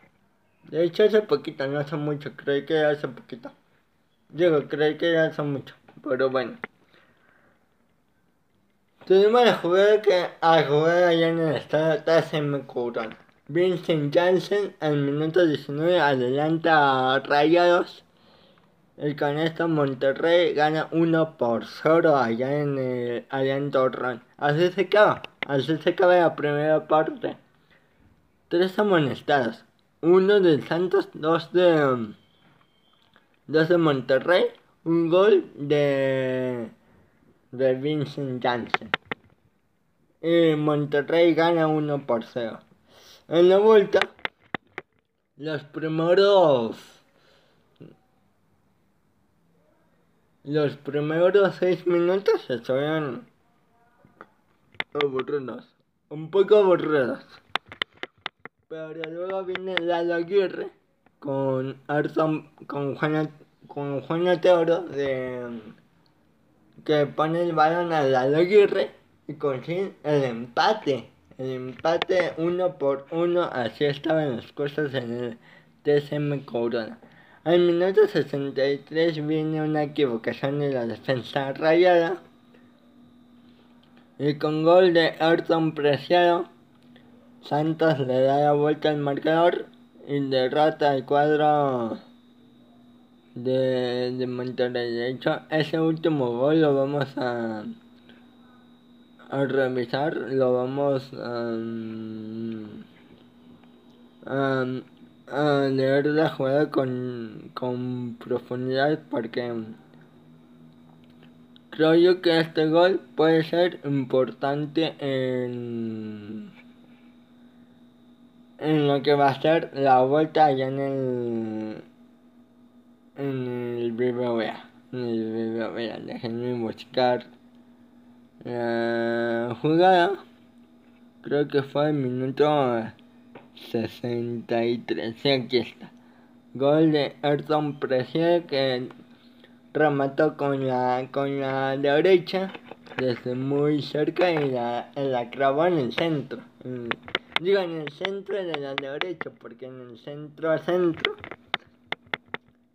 De hecho hace poquito, no hace mucho, creo que hace poquito. Digo, creo que hace mucho, pero bueno. Tuvimos la jugada que a jugar allá en el estado TSM Corona. Vincent Janssen al minuto 19 adelanta a Rayados. El canesta Monterrey gana 1 por 0 allá en el allá en Torreón. Así se acaba. Así se acaba la primera parte. Tres amonestados. Uno de Santos, dos de dos de Monterrey, un gol de de Vincent Janssen. Y Monterrey gana 1 por 0. En la vuelta, los primeros. Los primeros 6 minutos estuvieron aburridos. Un poco aburridos. Pero luego viene Lalo Aguirre con Arson, con Juana, con Juana Teoro de que pone el balón a Lalo Aguirre y consigue el empate. El empate uno por uno, así estaban las cosas en el TSM Corona. Al minuto 63 viene una equivocación de la defensa rayada. Y con gol de Ayrton Preciado, Santos le da la vuelta al marcador y derrota al cuadro de, de Monterrey. De hecho, ese último gol lo vamos a revisar lo vamos um, a leer la jugada con, con profundidad porque creo yo que este gol puede ser importante en en lo que va a ser la vuelta allá en el en el BBVA en el BBVA déjenme buscar la jugada creo que fue el minuto 63 y aquí está. Gol de Ayrton Preciado que remató con la con la derecha desde muy cerca y la, la clavó en el centro en, digo en el centro de la derecha porque en el centro centro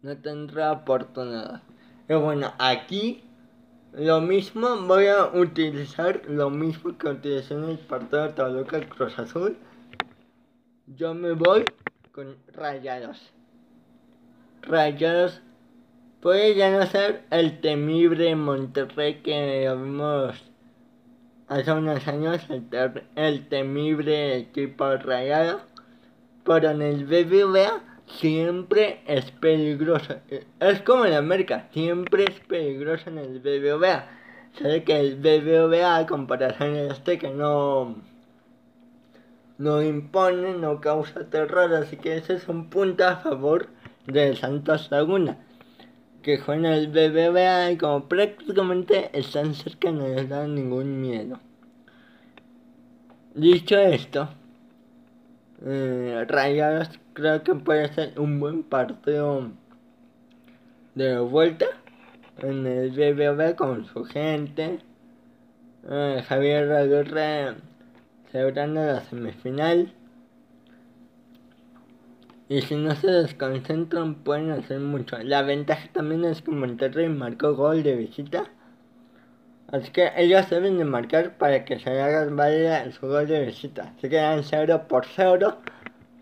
no tendrá oportunidad y bueno aquí lo mismo, voy a utilizar lo mismo que utilicé en el partido de Toluca Cruz Azul. Yo me voy con Rayados. Rayados puede ya no ser el temible Monterrey que vimos hace unos años, el, el temible equipo rayado. Pero en el BBVA siempre es peligroso. Es como en América, siempre es peligroso en el BBVA. Sabe que el BBVA, a comparación de este, que no, no impone, no causa terror, así que ese es un punto a favor de Santos Laguna. Que juega el BBVA y como prácticamente están cerca no les da ningún miedo. Dicho esto, eh, Rayados creo que puede ser un buen partido de vuelta en el BBB con su gente. Eh, Javier Aguirre celebrando la semifinal. Y si no se desconcentran pueden hacer mucho. La ventaja también es que Monterrey marcó gol de visita. Así que ellos deben de marcar para que se hagan válida su gol de visita. Se quedan 0 por 0.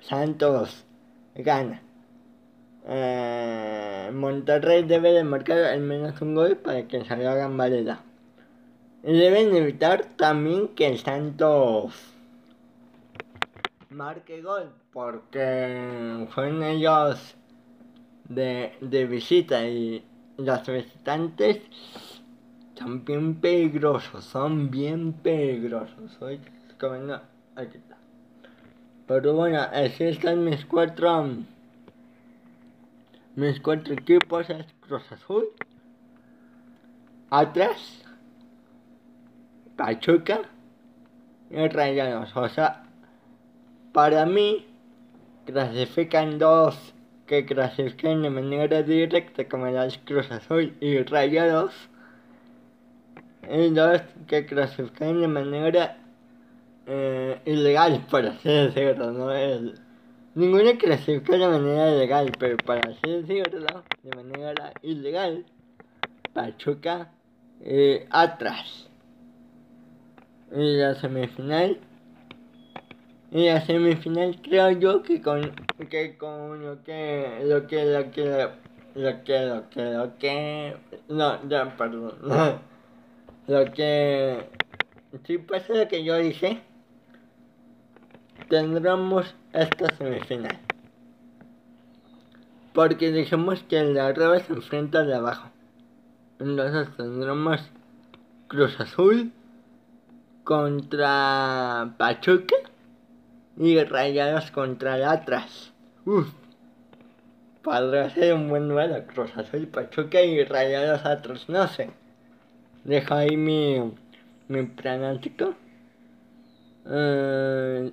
Santos gana. Eh, Monterrey debe de marcar al menos un gol para que se hagan. Y deben evitar también que Santos marque gol porque fueron ellos de, de visita y los visitantes son bien peligrosos, son bien peligrosos. Hoy comiendo aquí está. Pero bueno, así están mis cuatro mis cuatro equipos es Cruz Azul, Atlas, Pachuca y Rayados. O sea, para mí clasifican dos que clasifican de manera directa como las Cruz Azul y Rayados y dos que clasifican de manera eh, ilegal, por así decirlo, ¿no? Es, ninguna clasifica de manera legal, pero para así decirlo, de manera ilegal, Pachuca eh, atrás. Y la semifinal y la semifinal creo yo que con que con lo que lo que lo que lo que lo que lo que no ya perdón. [LAUGHS] Lo que si pasa lo que yo dije. Tendremos esta semifinal. Porque dijimos que el de arriba se enfrenta al de abajo. Entonces tendremos Cruz Azul contra Pachuca y Rayados contra el Atlas. Uf, podría ser un buen duelo. Cruz Azul Pachuca y Rayados Atlas, no sé. Dejo ahí mi, mi pronóstico. Uh,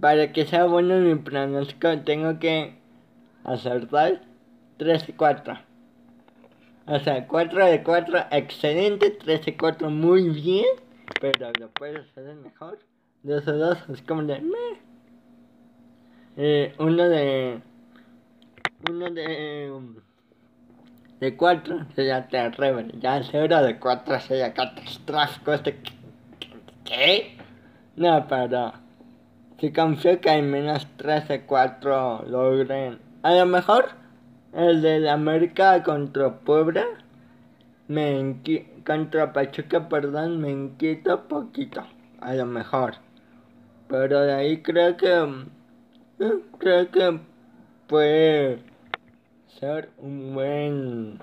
para que sea bueno mi pronóstico tengo que acertar 3 y 4. O sea, 4 de 4, excelente, 3 de 4, muy bien, pero lo puedes hacer mejor de esos dos es como de eh, uno de uno de de cuatro sería terrible ya cero de cuatro sería catastrófico este ¿qué? no pero si confío que hay menos 3 de 4 logren a lo mejor el de la América contra Puebla me contra Pachuca perdón me inquieta poquito a lo mejor pero de ahí creo que eh, creo que puede ser un buen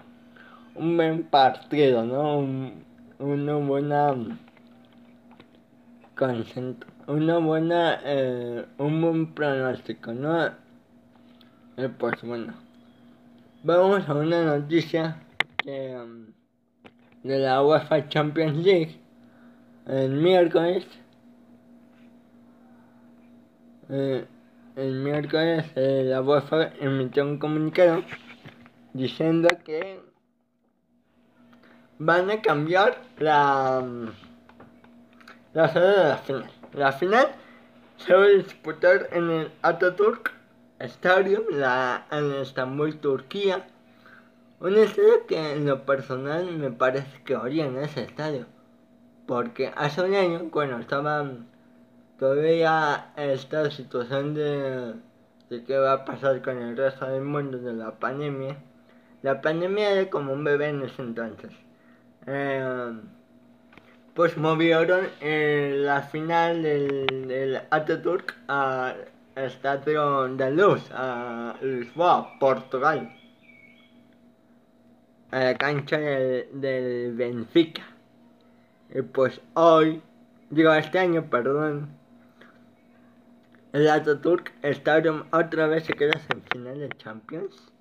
un buen partido, ¿no? Un, una buena una buena eh, un buen pronóstico, ¿no? Eh, pues bueno, vamos a una noticia que, um, de la UEFA Champions League el miércoles eh, el miércoles eh, la UEFA emitió un comunicado diciendo que van a cambiar la, la sede de la final. La final se va a disputar en el Atatürk Stadium la, en Estambul, Turquía. Un estadio que en lo personal me parece que oría en ese estadio. Porque hace un año, cuando estaban todavía esta situación de, de qué va a pasar con el resto del mundo de la pandemia. La pandemia era como un bebé en ese entonces. Eh, pues movieron eh, la final del, del Ataturk al Estadio de Luz, a Lisboa, Portugal. A la cancha del, del Benfica. Y pues hoy, digo este año, perdón, el Ataturk Stadium otra vez se queda en final de Champions.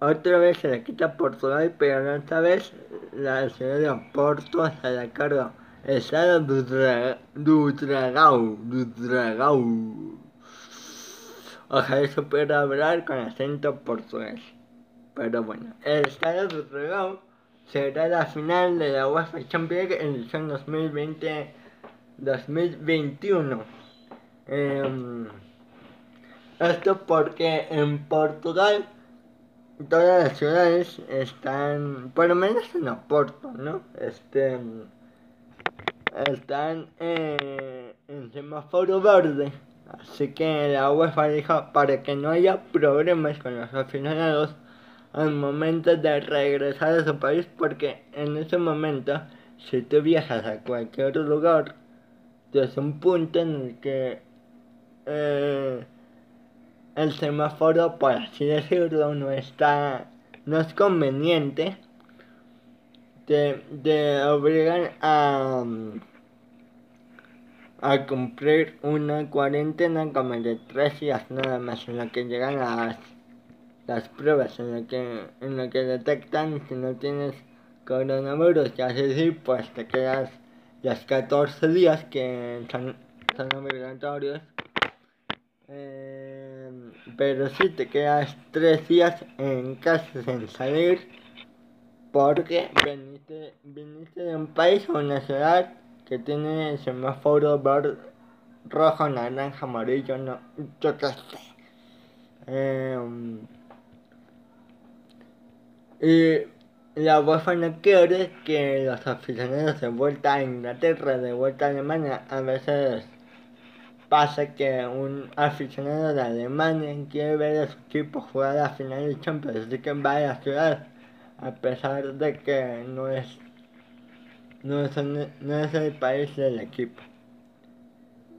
Otra vez se le quita Portugal, pero esta vez la ciudad de Porto se la carga. Estado do Dragão. Do Dragão. Ojalá se pueda hablar con acento portugués. Pero bueno, el Estado do Dragão será la final de la UEFA Champions League en edición 2020-2021. Eh, esto porque en Portugal todas las ciudades están, por lo menos en Oporto, ¿no? Este, están eh, en semáforo verde. Así que la UEFA dijo para que no haya problemas con los aficionados al momento de regresar a su país porque en ese momento si tú viajas a cualquier lugar desde un punto en el que eh, el semáforo, por así decirlo, no está, no es conveniente, te, obligan a, a cumplir una cuarentena como de tres días nada más en la que llegan las, las pruebas, en la que, en la que detectan si no tienes coronavirus, y así pues te quedas los 14 días que son, obligatorios. Eh, pero si te quedas 3 días en casa sin salir porque viniste, viniste de un país o una ciudad que tiene semáforo verde, rojo, naranja, amarillo, no, yo qué sé. Eh, y la UEFA no quiere que los aficionados de vuelta a Inglaterra, de vuelta a Alemania, a veces pasa que un aficionado de Alemania quiere ver a su equipo jugar a final de Champions, así que va a la ciudad, a pesar de que no es, no es, el país del equipo.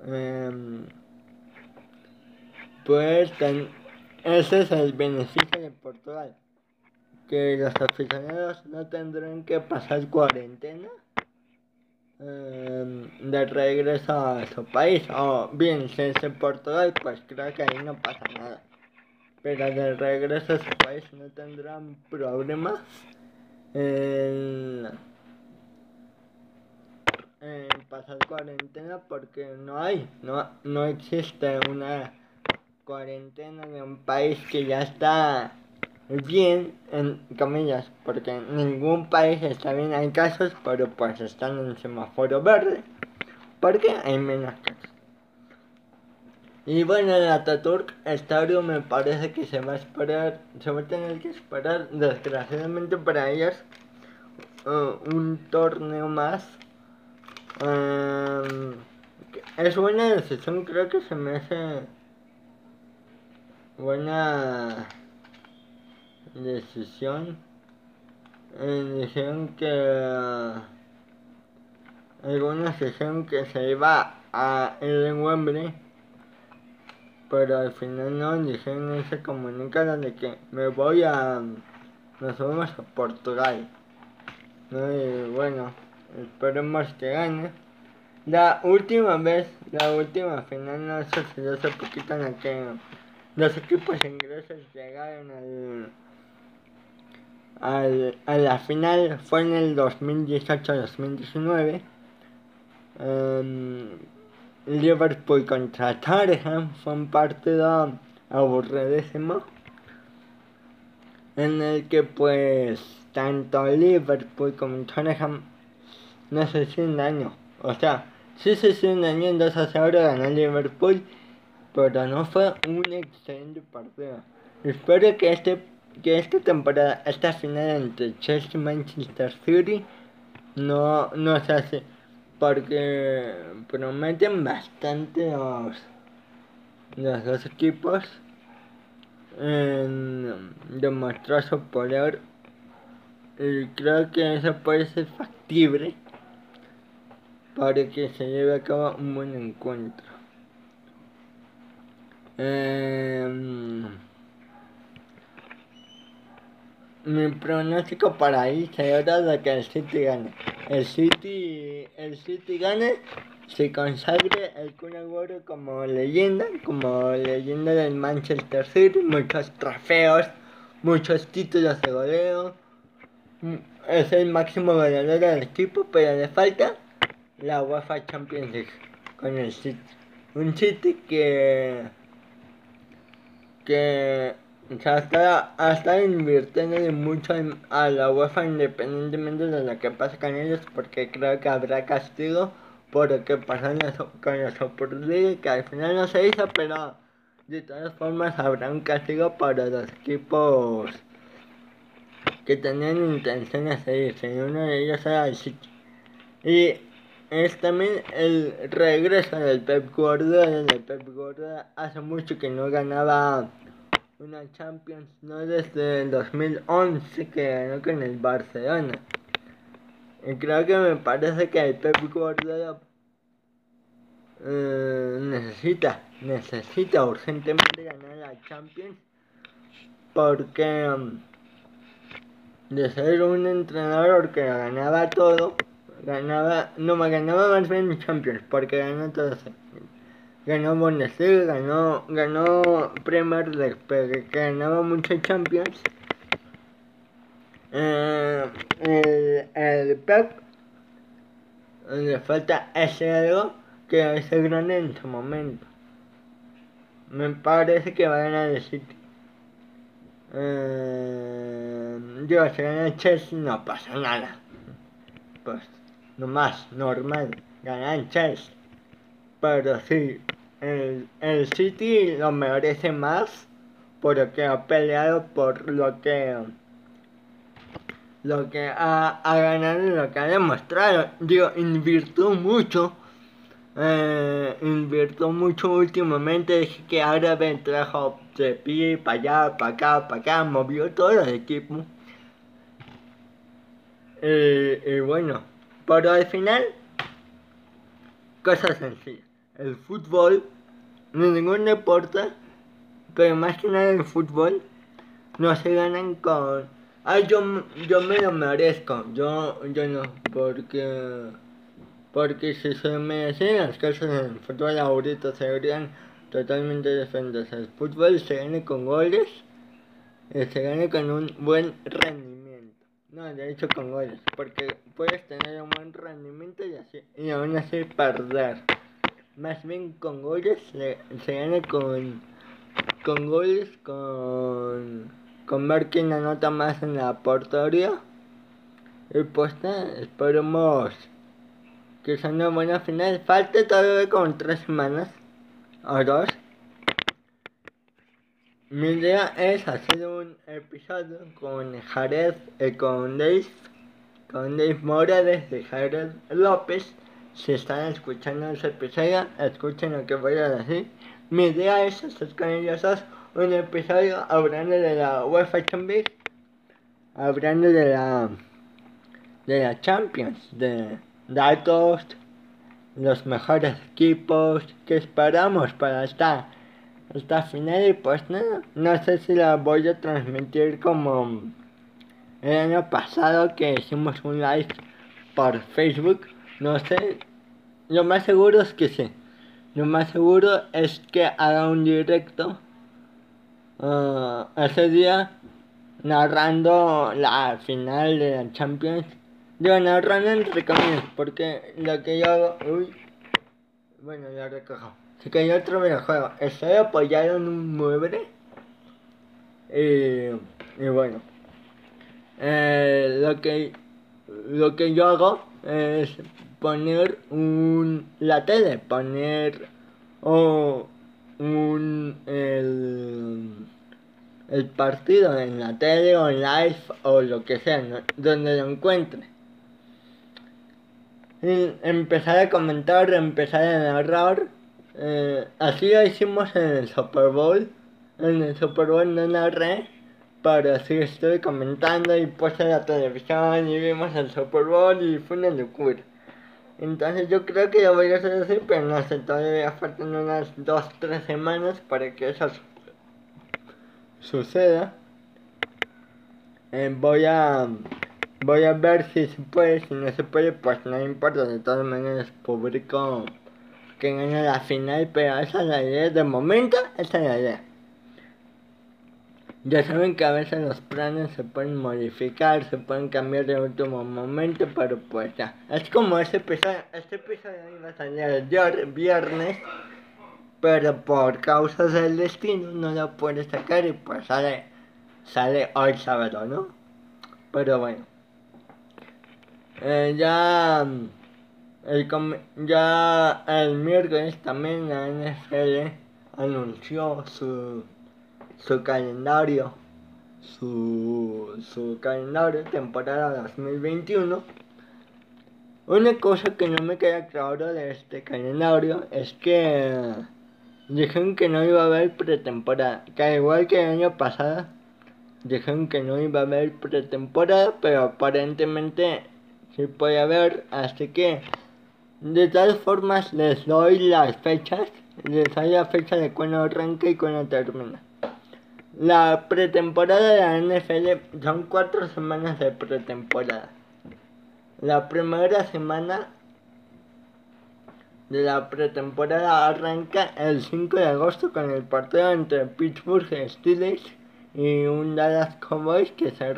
Um, pues ese es el beneficio de Portugal que los aficionados no tendrán que pasar cuarentena em, de regreso a su país o bien si es en Portugal pues creo que ahí no pasa nada. Pero de regreso a su país no tendrán problemas en, pasar cuarentena porque no hay no, no existe una cuarentena de un país que ya está bien, en comillas, porque ningún país está bien, hay casos, pero pues están en semáforo verde, porque hay menos casos. Y bueno, el Ataturk Estadio me parece que se va a esperar, se va a tener que esperar, desgraciadamente para ellos, uh, un torneo más. Um, es buena decisión, creo que se me hace buena decisión eh, dijeron que algunos dijeron que se iba a ir en Wembley pero al final no dijeron ese comunicado de que me voy a nos vamos a Portugal. Y bueno esperemos que gane. La última vez la última final no sé hace poquito en la que los equipos ingleses llegaron al al, a la final fue en el 2018-2019. Um, em, Liverpool contra Tottenham fue un partido aburridísimo en el que pues tanto Liverpool como Tottenham no se hicieron daño. O sea, sí se hicieron daño en 2 a 0 ganó Liverpool, pero no fue un excelente partido. Espero que este que esta temporada, esta final entre Chelsea y Manchester City no, no se hace porque prometen bastante los, los dos equipos en demostrar su poder y creo que eso puede ser factible para que se lleve a cabo un buen encuentro. Eh, mi pronóstico para ahí será de que el City gane. El City, el City gane, se consagre el Kun como leyenda, como leyenda del Manchester City, muchos trofeos, muchos títulos de goleo. Es el máximo goleador del equipo, pero le falta la UEFA Champions League con el City. Un City que que o sea, hasta, invirtiendo mucho a la UEFA independientemente de lo que pase con ellos, porque creo que habrá castigo por lo que pasó con la Super que al final no se hizo, pero de todas formas habrá un castigo para los equipos que tenían intenciones de irse, y uno de ellos era el City. Y es también el regreso del Pep Guardiola, del Pep Guardiola hace mucho que no ganaba una Champions no desde el 2011 que ganó con el Barcelona. Y creo que me parece que el Pep Guardiola eh, necesita, necesita urgentemente ganar la Champions porque um, de ser un entrenador que ganaba todo, ganaba, no me ganaba más bien Champions porque ganó todo ganó Bundesliga, ganó, ganó Premier League, ganaba muchos Champions. Eh, el, el Pep le falta ese algo que es el grande en su momento. Me parece que va a ganar el City. Eh, yo, si gana el Chelsea no pasa nada. Pues, no más, normal, ganar el Chelsea. Pero sí, el, el City lo merece más por lo que ha peleado, por lo que lo que ha, ha ganado y lo que ha demostrado. Digo, invirtió mucho. Eh, invirtió mucho últimamente. Es que ahora me trajo de pie para allá, para acá, para acá. Movió todo el equipo. Eh, y bueno, pero al final, cosas sencillas. El fútbol, ni ningún deporte, pero más que nada el fútbol, no se ganan con Ay, yo, yo me lo merezco. Yo, yo no, porque. Porque si se me hacen las cosas en el fútbol ahorita serían totalmente diferentes. El fútbol se gana con goles y se gana con un buen rendimiento. No, de hecho con goles, porque puedes tener un buen rendimiento y, así, y aún así perder. Más bien con goles se, se gana con, con goles, con con ver quién anota más en la portería. Y pues esperemos que sea una buena final. Falta todavía como tres semanas o dos. Mi idea es hacer un episodio con Jared y con Dave, con Dave Morales de Jared López. Si están escuchando ese episodio, escuchen lo que voy a decir. Mi idea es hacer con ellos un episodio hablando de la UEFA Champions, hablando de la de la Champions, de datos, los mejores equipos que esperamos para esta, esta final y pues nada, no sé si la voy a transmitir como el año pasado que hicimos un live por Facebook, no sé, lo más seguro es que sí, lo más seguro es que haga un directo uh, ese día narrando la final de la Champions. Digo, narrando entre comillas, porque lo que yo hago. Uy, bueno, ya recojo. Que yo otro videojuego. Estoy apoyado en un mueble. Y, y bueno. Eh, lo que lo que yo hago es poner un la tele, poner o un, el, el partido en la tele o en live o lo que sea, donde lo encuentre. Empezar a comentar, empezar a narrar. Eh, así lo hicimos en el Super Bowl. En el Super Bowl no narré, pero sí estoy comentando y puse la televisión y vimos el Super Bowl y fue una locura. Entonces yo creo que lo voy a hacer así, pero no sé, todavía faltan unas 2-3 semanas para que eso suceda. Eh, voy a voy a ver si se puede, si no se puede, pues no importa, de todas maneras publico que gane la final, pero esa es la idea, de momento esa es la idea. Ya saben que a veces los planes se pueden modificar, se pueden cambiar de último momento, pero pues ya. Es como este episodio, este episodio iba a salir el viernes, pero por causas del destino no lo puede sacar y pues sale, sale hoy sábado, ¿no? Pero bueno. Eh, ya, el, ya el miércoles también la NFL anunció su su calendario, su, su calendario temporada 2021. Una cosa que no me queda claro de este calendario es que dijeron que no iba a haber pretemporada, que al igual que el año pasado, dijeron que no iba a haber pretemporada, pero aparentemente sí puede haber, así que De todas formas, les doy las fechas. Les doy la fecha de cuando arranca y cuando termina. La pretemporada de la NFL son cuatro semanas de pretemporada. La primera semana de la pretemporada arranca el 5 de agosto con el partido entre Pittsburgh Steelers y un Dallas Cowboys que, se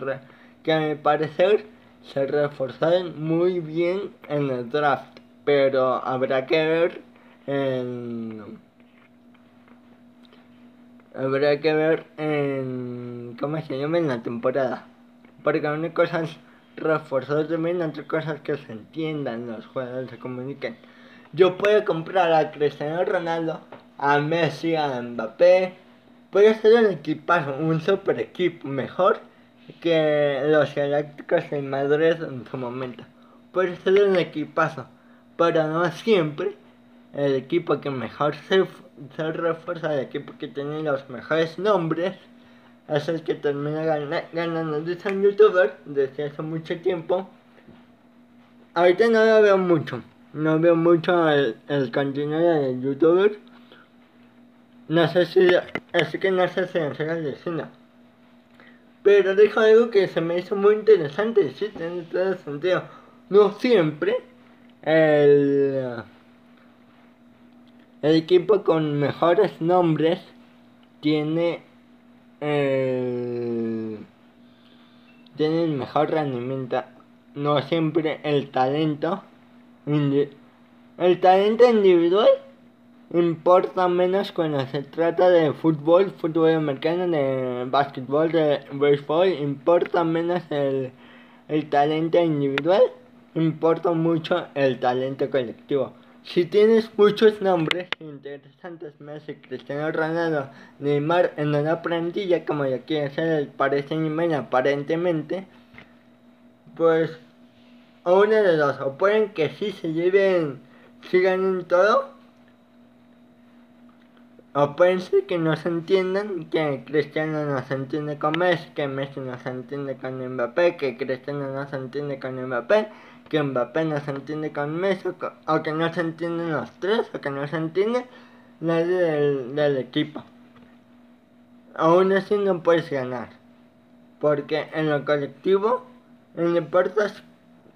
que a mi parecer se reforzaron muy bien en el draft, pero habrá que ver en habrá que ver en cómo se llama en la temporada, porque una cosa es reforzar también, otra cosa es que se entiendan los jugadores, se comuniquen. Yo puedo comprar a Cristiano Ronaldo, a Messi, a Mbappé. Puede ser un equipazo, un super equipo mejor que los Galácticos de Madrid en su momento. Puede ser un equipazo, pero no siempre el equipo que mejor se, se refuerza, equipo que tiene los mejores nombres, es el que termina ganando. Dice un youtuber desde hace mucho tiempo. Ahorita no lo veo mucho no veo mucho el, el contenido de youtuber. No sé si, así que no sé si en serio de cine. Pero dijo algo que se me hizo muy interesante, sí, tiene todo sentido. No siempre el, el equipo con mejores nombres tiene el, el mejor rendimiento. No siempre el talento el talento individual importa menos cuando se trata de fútbol, fútbol americano, de básquetbol, de béisbol, importa menos el, el talento individual, importa mucho el talento colectivo. Si tienes muchos nombres interesantes, Messi, Cristiano Ronaldo, Neymar en una plantilla como ya quiere ser el parece aparentemente, pues o una de dos, o pueden que sí se lleven, sigan en todo, o pueden ser que no se entiendan, que Cristiano no entiende con Messi, que Messi no entiende con Mbappé, que Cristiano no entiende con Mbappé, que Mbappé no se entiende con Messi, o que no se entienden los tres, o que no se entiende nadie del, del equipo. Aún así no puedes ganar, porque en lo colectivo, en deportes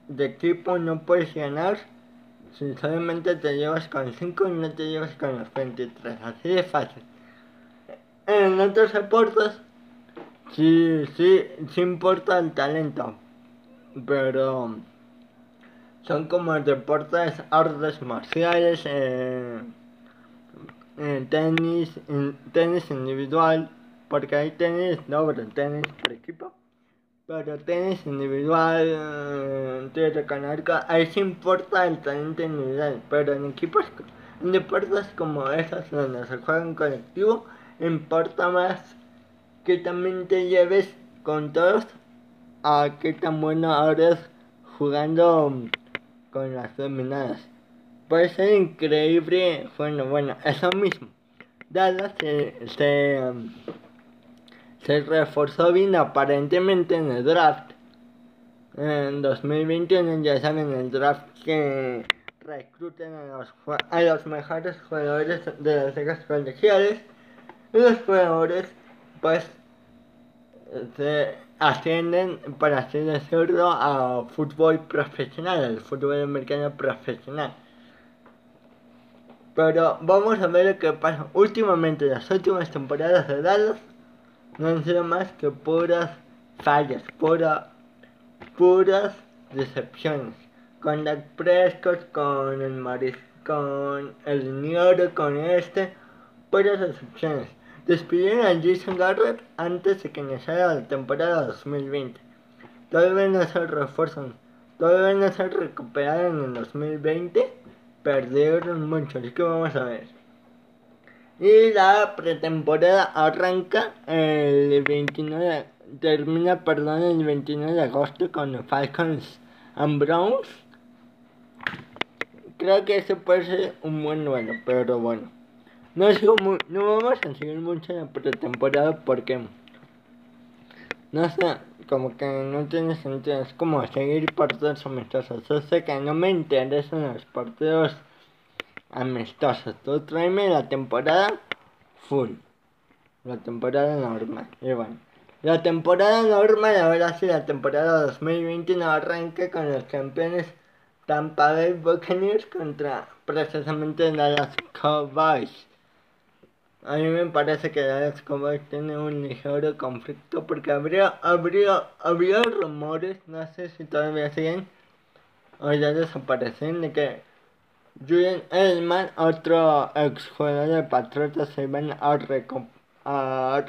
de equipo no puedes ganar si solamente te llevas con 5 y no te llevas con los 23. Así de fácil. En otros deportes sí, sí, sí importa el talento. Pero son como deportes, artes marciales, eh, tenis, tenis individual, porque hay tenis doble, tenis por equipo pero tenis individual, eh, canarca, ahí sí importa el talento individual, pero en equipos, en deportes como esos donde se juega en colectivo, importa más que también te lleves con todos a qué tan bueno eres jugando con las dominadas. Puede ser increíble, bueno, bueno, eso mismo. Dallas se, se se reforzó bien aparentemente en el draft. En 2021 ya saben el draft que recluten a los, a los mejores jugadores de las ligas colegiales. Y los jugadores pues se ascienden, para así decirlo, a fútbol profesional, al fútbol americano profesional. Pero vamos a ver lo que pasa últimamente, las últimas temporadas de Dallas no han sido más que puras fallas, pura, puras decepciones. Con Dak Prescott, con el Maris, con el Nioro, con este, puras decepciones. Despidieron a Jason Garrett antes de que iniciara la temporada 2020. Todavía no se refuerzan, todavía no se recuperaron en 2020. Perdieron mucho, así que vamos a ver. Y la pretemporada arranca el 29 termina, perdón, el 29 de agosto con Falcons and Browns. Creo que ese puede ser un buen duelo, pero bueno. No, no vamos a seguir mucho la pretemporada porque no sé, como que no tiene sentido. Es como seguir partidos amistosos. Yo sé que no me interesan los partidos amistosos. Tú tráeme la temporada full. La temporada normal. Y bueno. La temporada normal, ahora sí, la temporada 2021 arranca con los campeones Tampa Bay Buccaneers contra precisamente Dallas Cowboys. A mí me parece que Dallas Cowboys tiene un ligero conflicto porque habría, habría, habría rumores, no sé si todavía siguen o ya desaparecen, de que Julian Edelman, otro ex jugador de Patriotas, se van a a,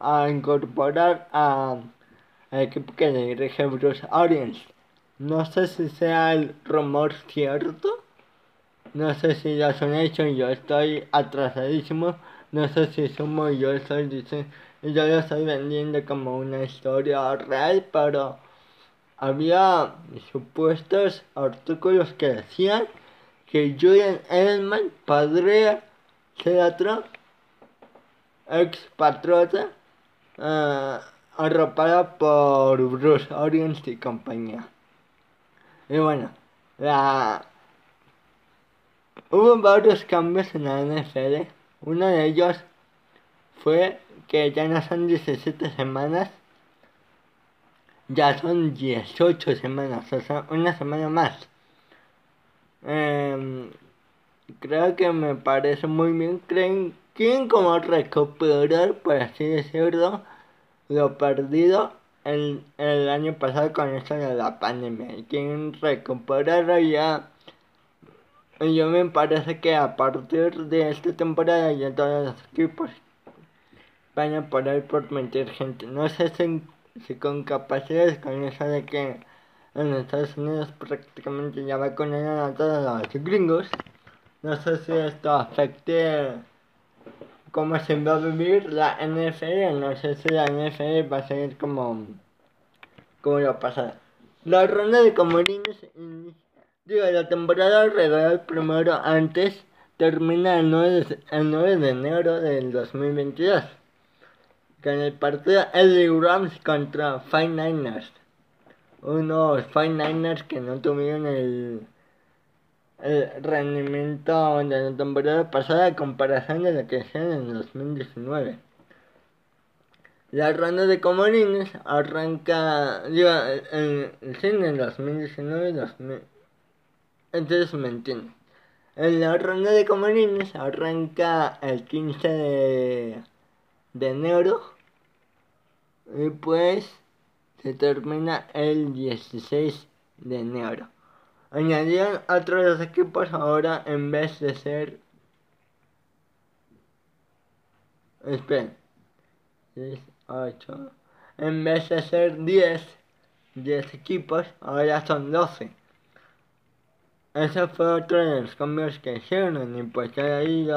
a incorporar al equipo que dirige Bruce Arians. No sé si sea el rumor cierto. No sé si ya son hechos y yo estoy atrasadísimo. No sé si somos yo estoy diciendo. Yo lo estoy vendiendo como una historia real, pero había supuestos artículos que decían que Julian Edelman podría ser otro ex patrota uh, arropada por Bruce Arians y compañía. Y bueno, la... hubo varios cambios en la NFL. Uno de ellos fue que ya no son 17 semanas, ya son 18 semanas, o sea, una semana más. Eh, creo que me parece muy bien. Creen quieren como recuperar, por así decirlo, lo perdido el, el año pasado con esto de la pandemia. Y quieren recuperarlo ya. Yo me parece que a partir de esta temporada ya todos los equipos van a poder permitir gente. No sé si, si con capacidades, con eso de que en Estados Unidos prácticamente ya vacunaron a todos los gringos. No sé si esto afecte cómo se va a vivir la NFL. No sé si la NFL va a seguir como, como lo pasado. La ronda de comodines, digo, la temporada regular primero antes termina el 9, de, el 9 de enero del 2022. Con el partido LA Rams contra Five Niners. Unos Five Niners que no tuvieron el el rendimiento de la temporada pasada a comparación de lo que hicieron en 2019. La ronda de comodines arranca, digo, en, en, en 2019 2000, entonces me entienden. En la ronda de comodines arranca el 15 de, de enero y pues se termina el 16 de enero. Añadieron otros equipos ahora en vez de ser... Esperen. 8. En vez de ser 10, 10 equipos, ahora son 12. Ese fue otro de los cambios que hicieron y pues ahí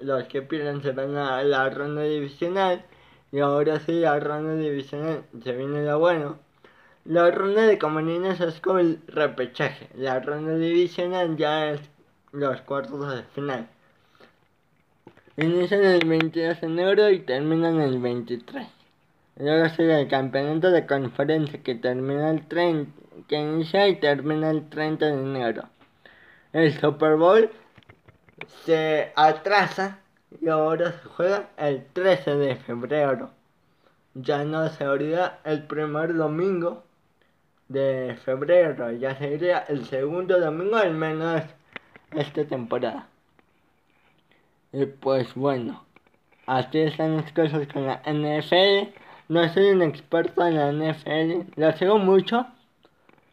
los que pierden se van a la ronda divisional y ahora sí la ronda divisional se viene lo bueno. La ronda de comodines es como el repechaje. La ronda divisional ya es los cuartos de final. Inician el 22 de enero y terminan el 23. Luego sigue el campeonato de conferencia que termina el 30, que inicia y termina el 30 de enero. El Super Bowl se atrasa y ahora se juega el 13 de febrero. Ya no se olvida el primer domingo de febrero. Ya sería el segundo domingo al menos esta temporada. Y pues bueno, así están las cosas con la NFL. No soy un experto en la NFL, la sigo mucho.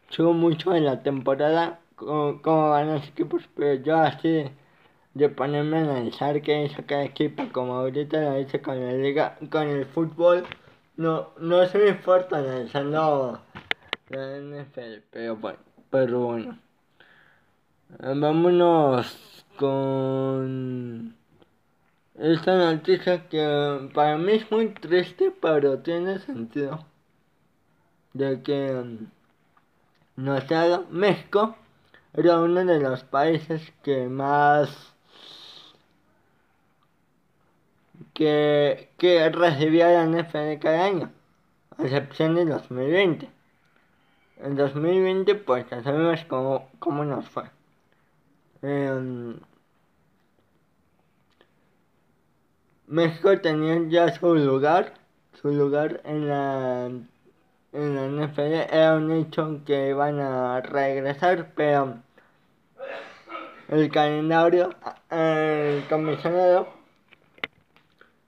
Sigo mucho en la temporada cómo, van los equipos, pero yo así de ponerme a analizar qué hizo cada equipo, como ahorita lo hice con la liga, con el fútbol, no, no se me importa analizando la NFL, pero bueno, pero bueno. Vámonos con esta noticia que para mí es muy triste, pero tiene sentido. De que mm, no sea México era uno de los países que más que, que recibía la NFL cada año. a excepción de 2020. En 2020 pues ya sabemos cómo, cómo nos fue. Eh, México tenía ya su lugar, su lugar en la, en la NFL, era un hecho que iban a regresar, pero el calendario, el comisionado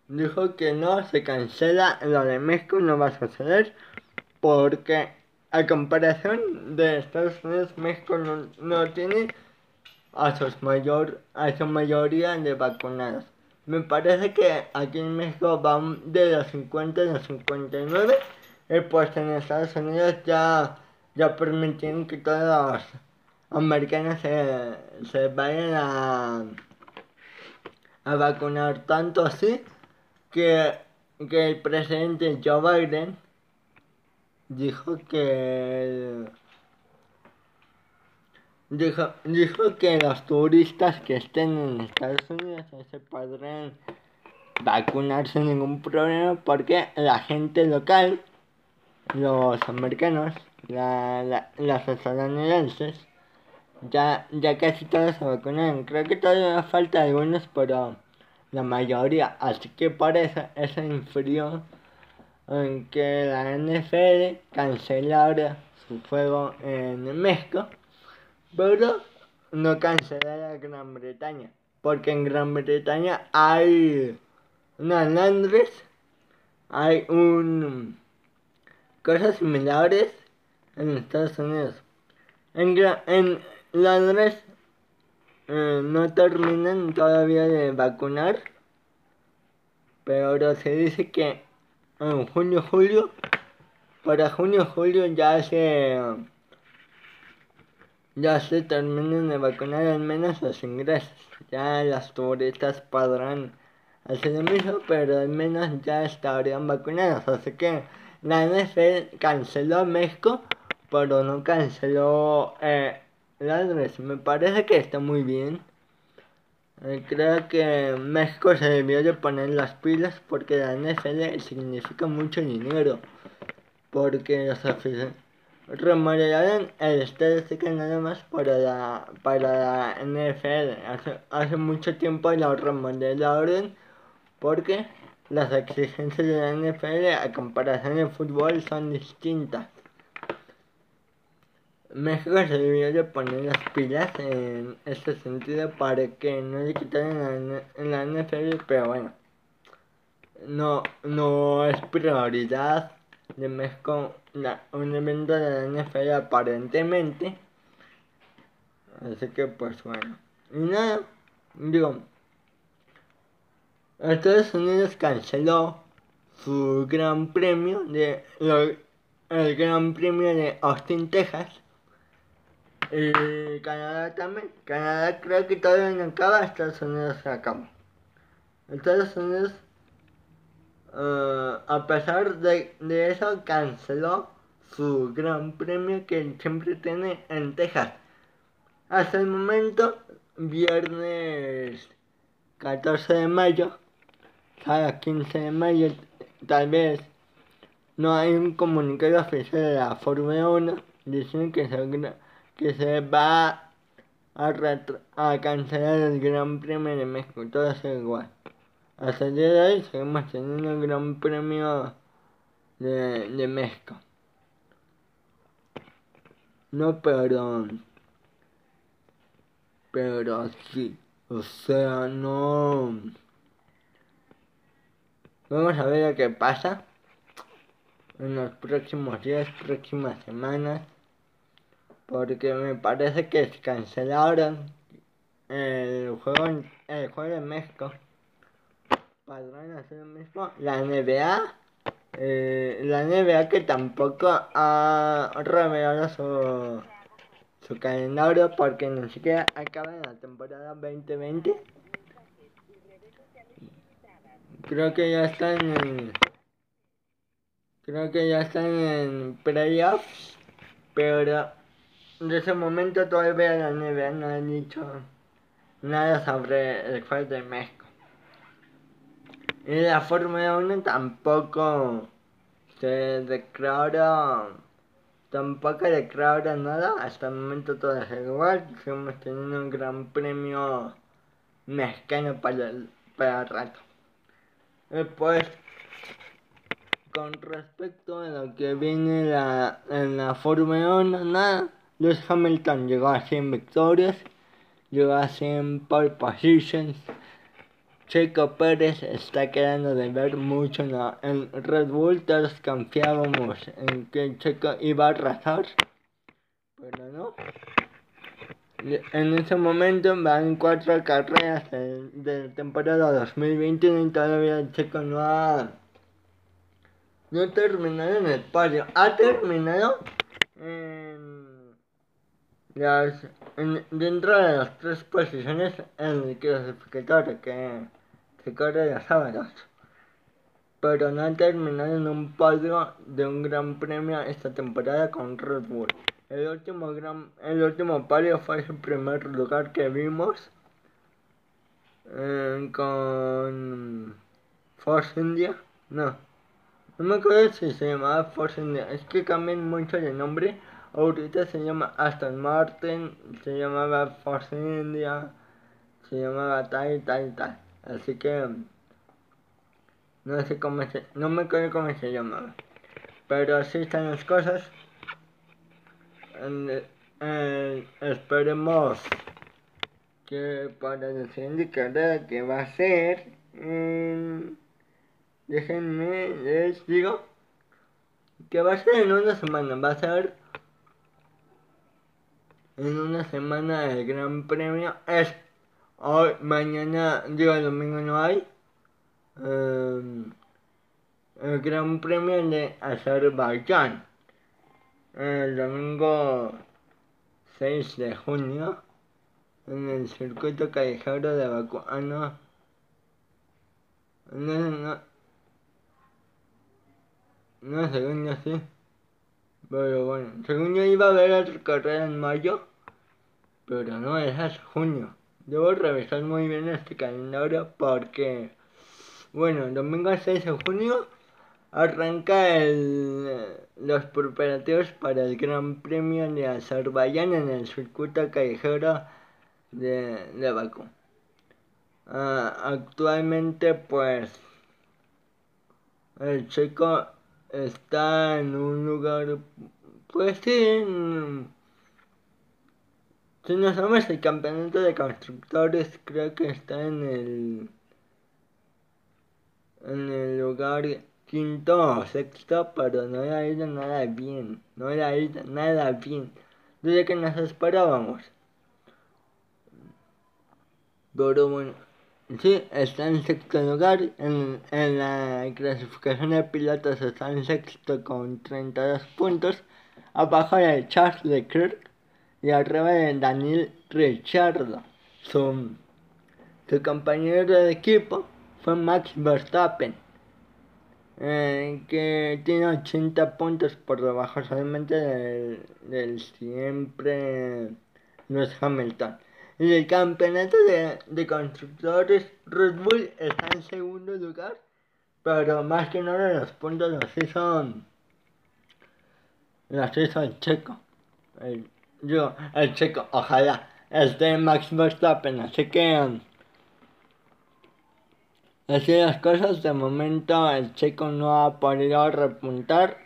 dijo que no, se cancela, lo de México no va a suceder, porque a comparación de Estados Unidos, México no, no tiene a, sus mayor, a su mayoría de vacunados. Me parece que aquí en México van de los 50 a los 59. Y pues en Estados Unidos ya, ya permitieron que todos los americanos se, se vayan a, a vacunar tanto así que, que el presidente Joe Biden dijo que Dijo, dijo que los turistas que estén en Estados Unidos se podrán vacunar sin ningún problema porque la gente local, los americanos, la, la, los estadounidenses, ya, ya casi todos se vacunan. Creo que todavía falta algunos, pero la mayoría. Así que por eso eso infirió en que la NFL cancelara su juego en México pero no cancelar a Gran Bretaña, porque en Gran Bretaña hay una Londres, hay un cosas similares en Estados Unidos. En, en Londres eh, no terminan todavía de vacunar, pero se dice que en junio julio, para junio julio ya se ya se terminan de vacunar al menos los ingresos. Ya las turistas podrán hacer lo mismo, pero al menos ya estarían vacunados. Así que la NFL canceló México, pero no canceló eh, Londres. Me parece que está muy bien. Eh, creo que México se debió de poner las pilas porque la NFL significa mucho dinero. Porque los aficionados remodelaron el estadio que nada más para la, para la NFL. Hace, hace mucho tiempo lo remodelaron porque las exigencias de la NFL a comparación del fútbol son distintas. México se debió de poner las pilas en este sentido para que no le quitaran en la NFL, pero bueno, no, no es prioridad de México un evento de la NFL aparentemente. Así que pues bueno. Y nada, digo, Estados Unidos canceló su gran premio de el gran premio de Austin, Texas. Y Canadá también. Canadá creo que todavía no acaba, Estados Unidos acaba. Estados Unidos Uh, a pesar de, de, eso, canceló su gran premio que siempre tiene en Texas. Hasta el momento, viernes 14 de mayo, cada 15 de mayo, tal vez no hay un comunicado oficial de la Fórmula 1 diciendo que se, que se va a, a cancelar el Gran Premio de México. Todo es igual. Hasta el día de hoy seguimos teniendo el Gran Premio de, de México. No, pero... Pero sí. O sea, no... Vamos a ver lo que pasa en los próximos días, próximas semanas. Porque me parece que se cancelaron el juego, el juego de México hacer lo mismo. La NBA, eh, la NBA que tampoco ha revelado su, su calendario porque ni siquiera acaba en la temporada 2020. Creo que ya están en. Creo que ya están en playoffs, pero de ese momento todavía la NBA no ha dicho nada sobre el juego de México. Y la Fórmula 1 tampoco se declara tampoco declara nada hasta el momento todo es igual seguimos teniendo un gran premio mexicano para el, para el rato después con respecto a lo que viene la, en la Fórmula 1 nada Lewis Hamilton llegó a 100 victorias llegó a 100 pole positions Checo Pérez está quedando de ver mucho en Red Bull. Todos confiábamos en que Checo iba a arrasar, pero no. En ese momento van cuatro carreras de, temporada 2021 y todavía Checo no ha, no terminado en el podio. Ha terminado en las, dentro de las tres posiciones en el clasificatorio que se corre los sábados, pero no ha terminado en un podio de un gran premio esta temporada con Red Bull. El último, gran, el último podio fue el primer lugar que vimos eh, con Force India. No, no me acuerdo si se llamaba Force India. Es que cambian mucho de nombre. Ahorita se llama Aston Martin, se llamaba Force India, se llamaba tal y tal y tal. Así que no sé cómo se, no me acuerdo cómo se llamaba. Pero así están las cosas. Esperemos que para el siguiente que va a ser déjenme les digo que va a ser en una semana va a ser en una semana el gran premio es Hoy, mañana, digo el domingo no hay. Em, el Gran Premio de Azerbaiyán. El domingo 6 de junio. En el circuito callejero de Bakú. Ah, no. No, no. Según yo sí. Pero bueno, según yo iba a haber otra carrera en mayo. Pero no, es hasta junio. Debo revisar muy bien este calendario porque, bueno, domingo 6 de junio arranca el, los preparativos para el Gran Premio de Azerbaiyán en el circuito callejero de, de Bakú. Ah, actualmente, pues, el checo está en un lugar, pues sí, si nos vamos el campeonato de constructores, creo que está en el. en el lugar quinto sexto, pero no le ha ido nada bien. No le ha ido nada bien. Desde que nos esperábamos. Pero bueno. Sí, está en sexto lugar. En, en la clasificación de pilotos está en sexto con 32 puntos. Abajo de Charles Leclerc y arriba de Daniel Ricciardo. Su, su compañero de equipo fue Max Verstappen, eh, que tiene 80 puntos por debajo solamente del, siempre Lewis Hamilton. En el campeonato de, de, constructores, Red Bull está en segundo lugar, pero más que nada los puntos los hizo, los hizo el checo. El, yo, el checo, ojalá esté Max Verstappen, así que así las cosas, de momento el checo no ha podido repuntar,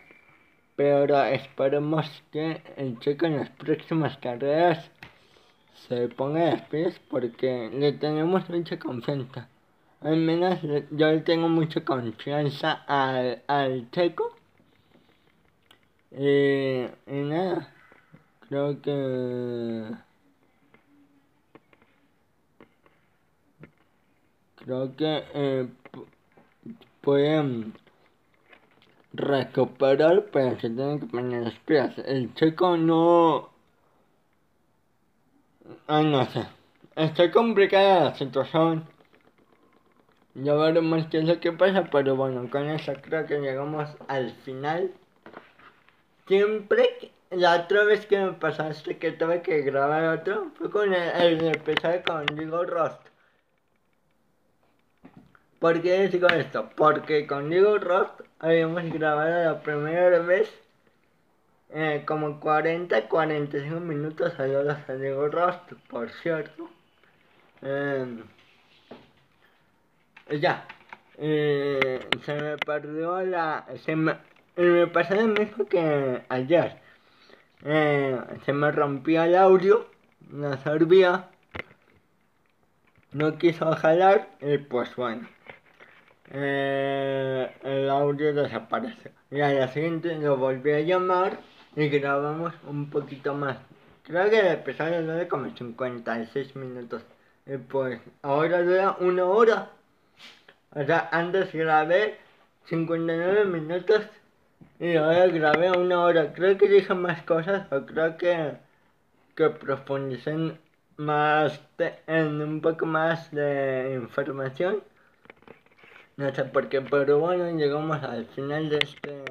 pero esperemos que el checo en las próximas carreras se ponga de pies porque le tenemos mucha confianza. Al menos yo le tengo mucha confianza al, al checo. y nada. Creo que... Creo que eh, pueden recuperar, pero se tienen que poner las piezas. El checo no... Ay, no sé. Está complicada la situación. Ya veremos qué es lo que pasa, pero bueno, con eso creo que llegamos al final. Siempre la otra vez que me pasaste que tuve que grabar otro fue con el, el episodio con Diego Rost. ¿Por qué digo esto? Porque con Diego Rost habíamos grabado la primera vez eh, como 40-45 minutos saludos a Diego Rost, por cierto. Eh, ya, eh, se me perdió la... Se me, me pasó lo mismo que ayer. Eh, se me rompió el audio, no servía, no quiso jalar y pues bueno, eh, el audio desapareció. Y a la siguiente lo volví a llamar y grabamos un poquito más. Creo que el episodio dura como 56 minutos. Y pues ahora dura una hora. O sea, antes grabé 59 minutos y ahora grabé una hora. Creo que dije más cosas o creo que, que profundicé más en un poco más de información. No sé por qué, pero bueno, llegamos al final de este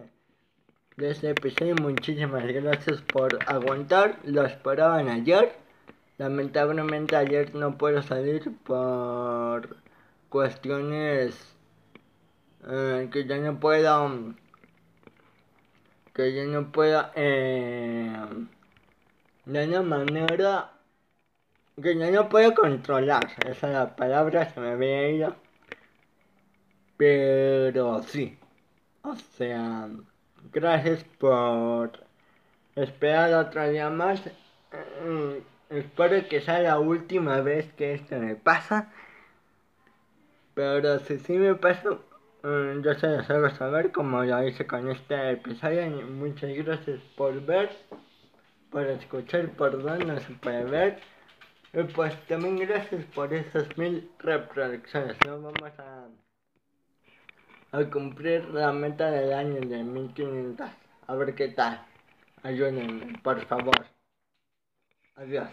de este episodio. Muchísimas gracias por aguantar. Lo esperaban ayer. Lamentablemente ayer no puedo salir por cuestiones eh, que ya no puedo que yo no puedo eh, de una manera que yo no puedo controlar esa es la palabra se me había ido pero sí o sea Gracias por esperar otro día más. Mm, espero que sea la última vez que esto me pasa. Pero si sí me pasa, mm, yo se los hago saber como lo hice con este episodio. muchas gracias por ver, por escuchar, no se puede ver. Y pues también gracias por esas mil reproducciones. No vamos a al cumplir la meta del año de 1500. A ver qué tal. Ayúdenme, por favor. Adiós.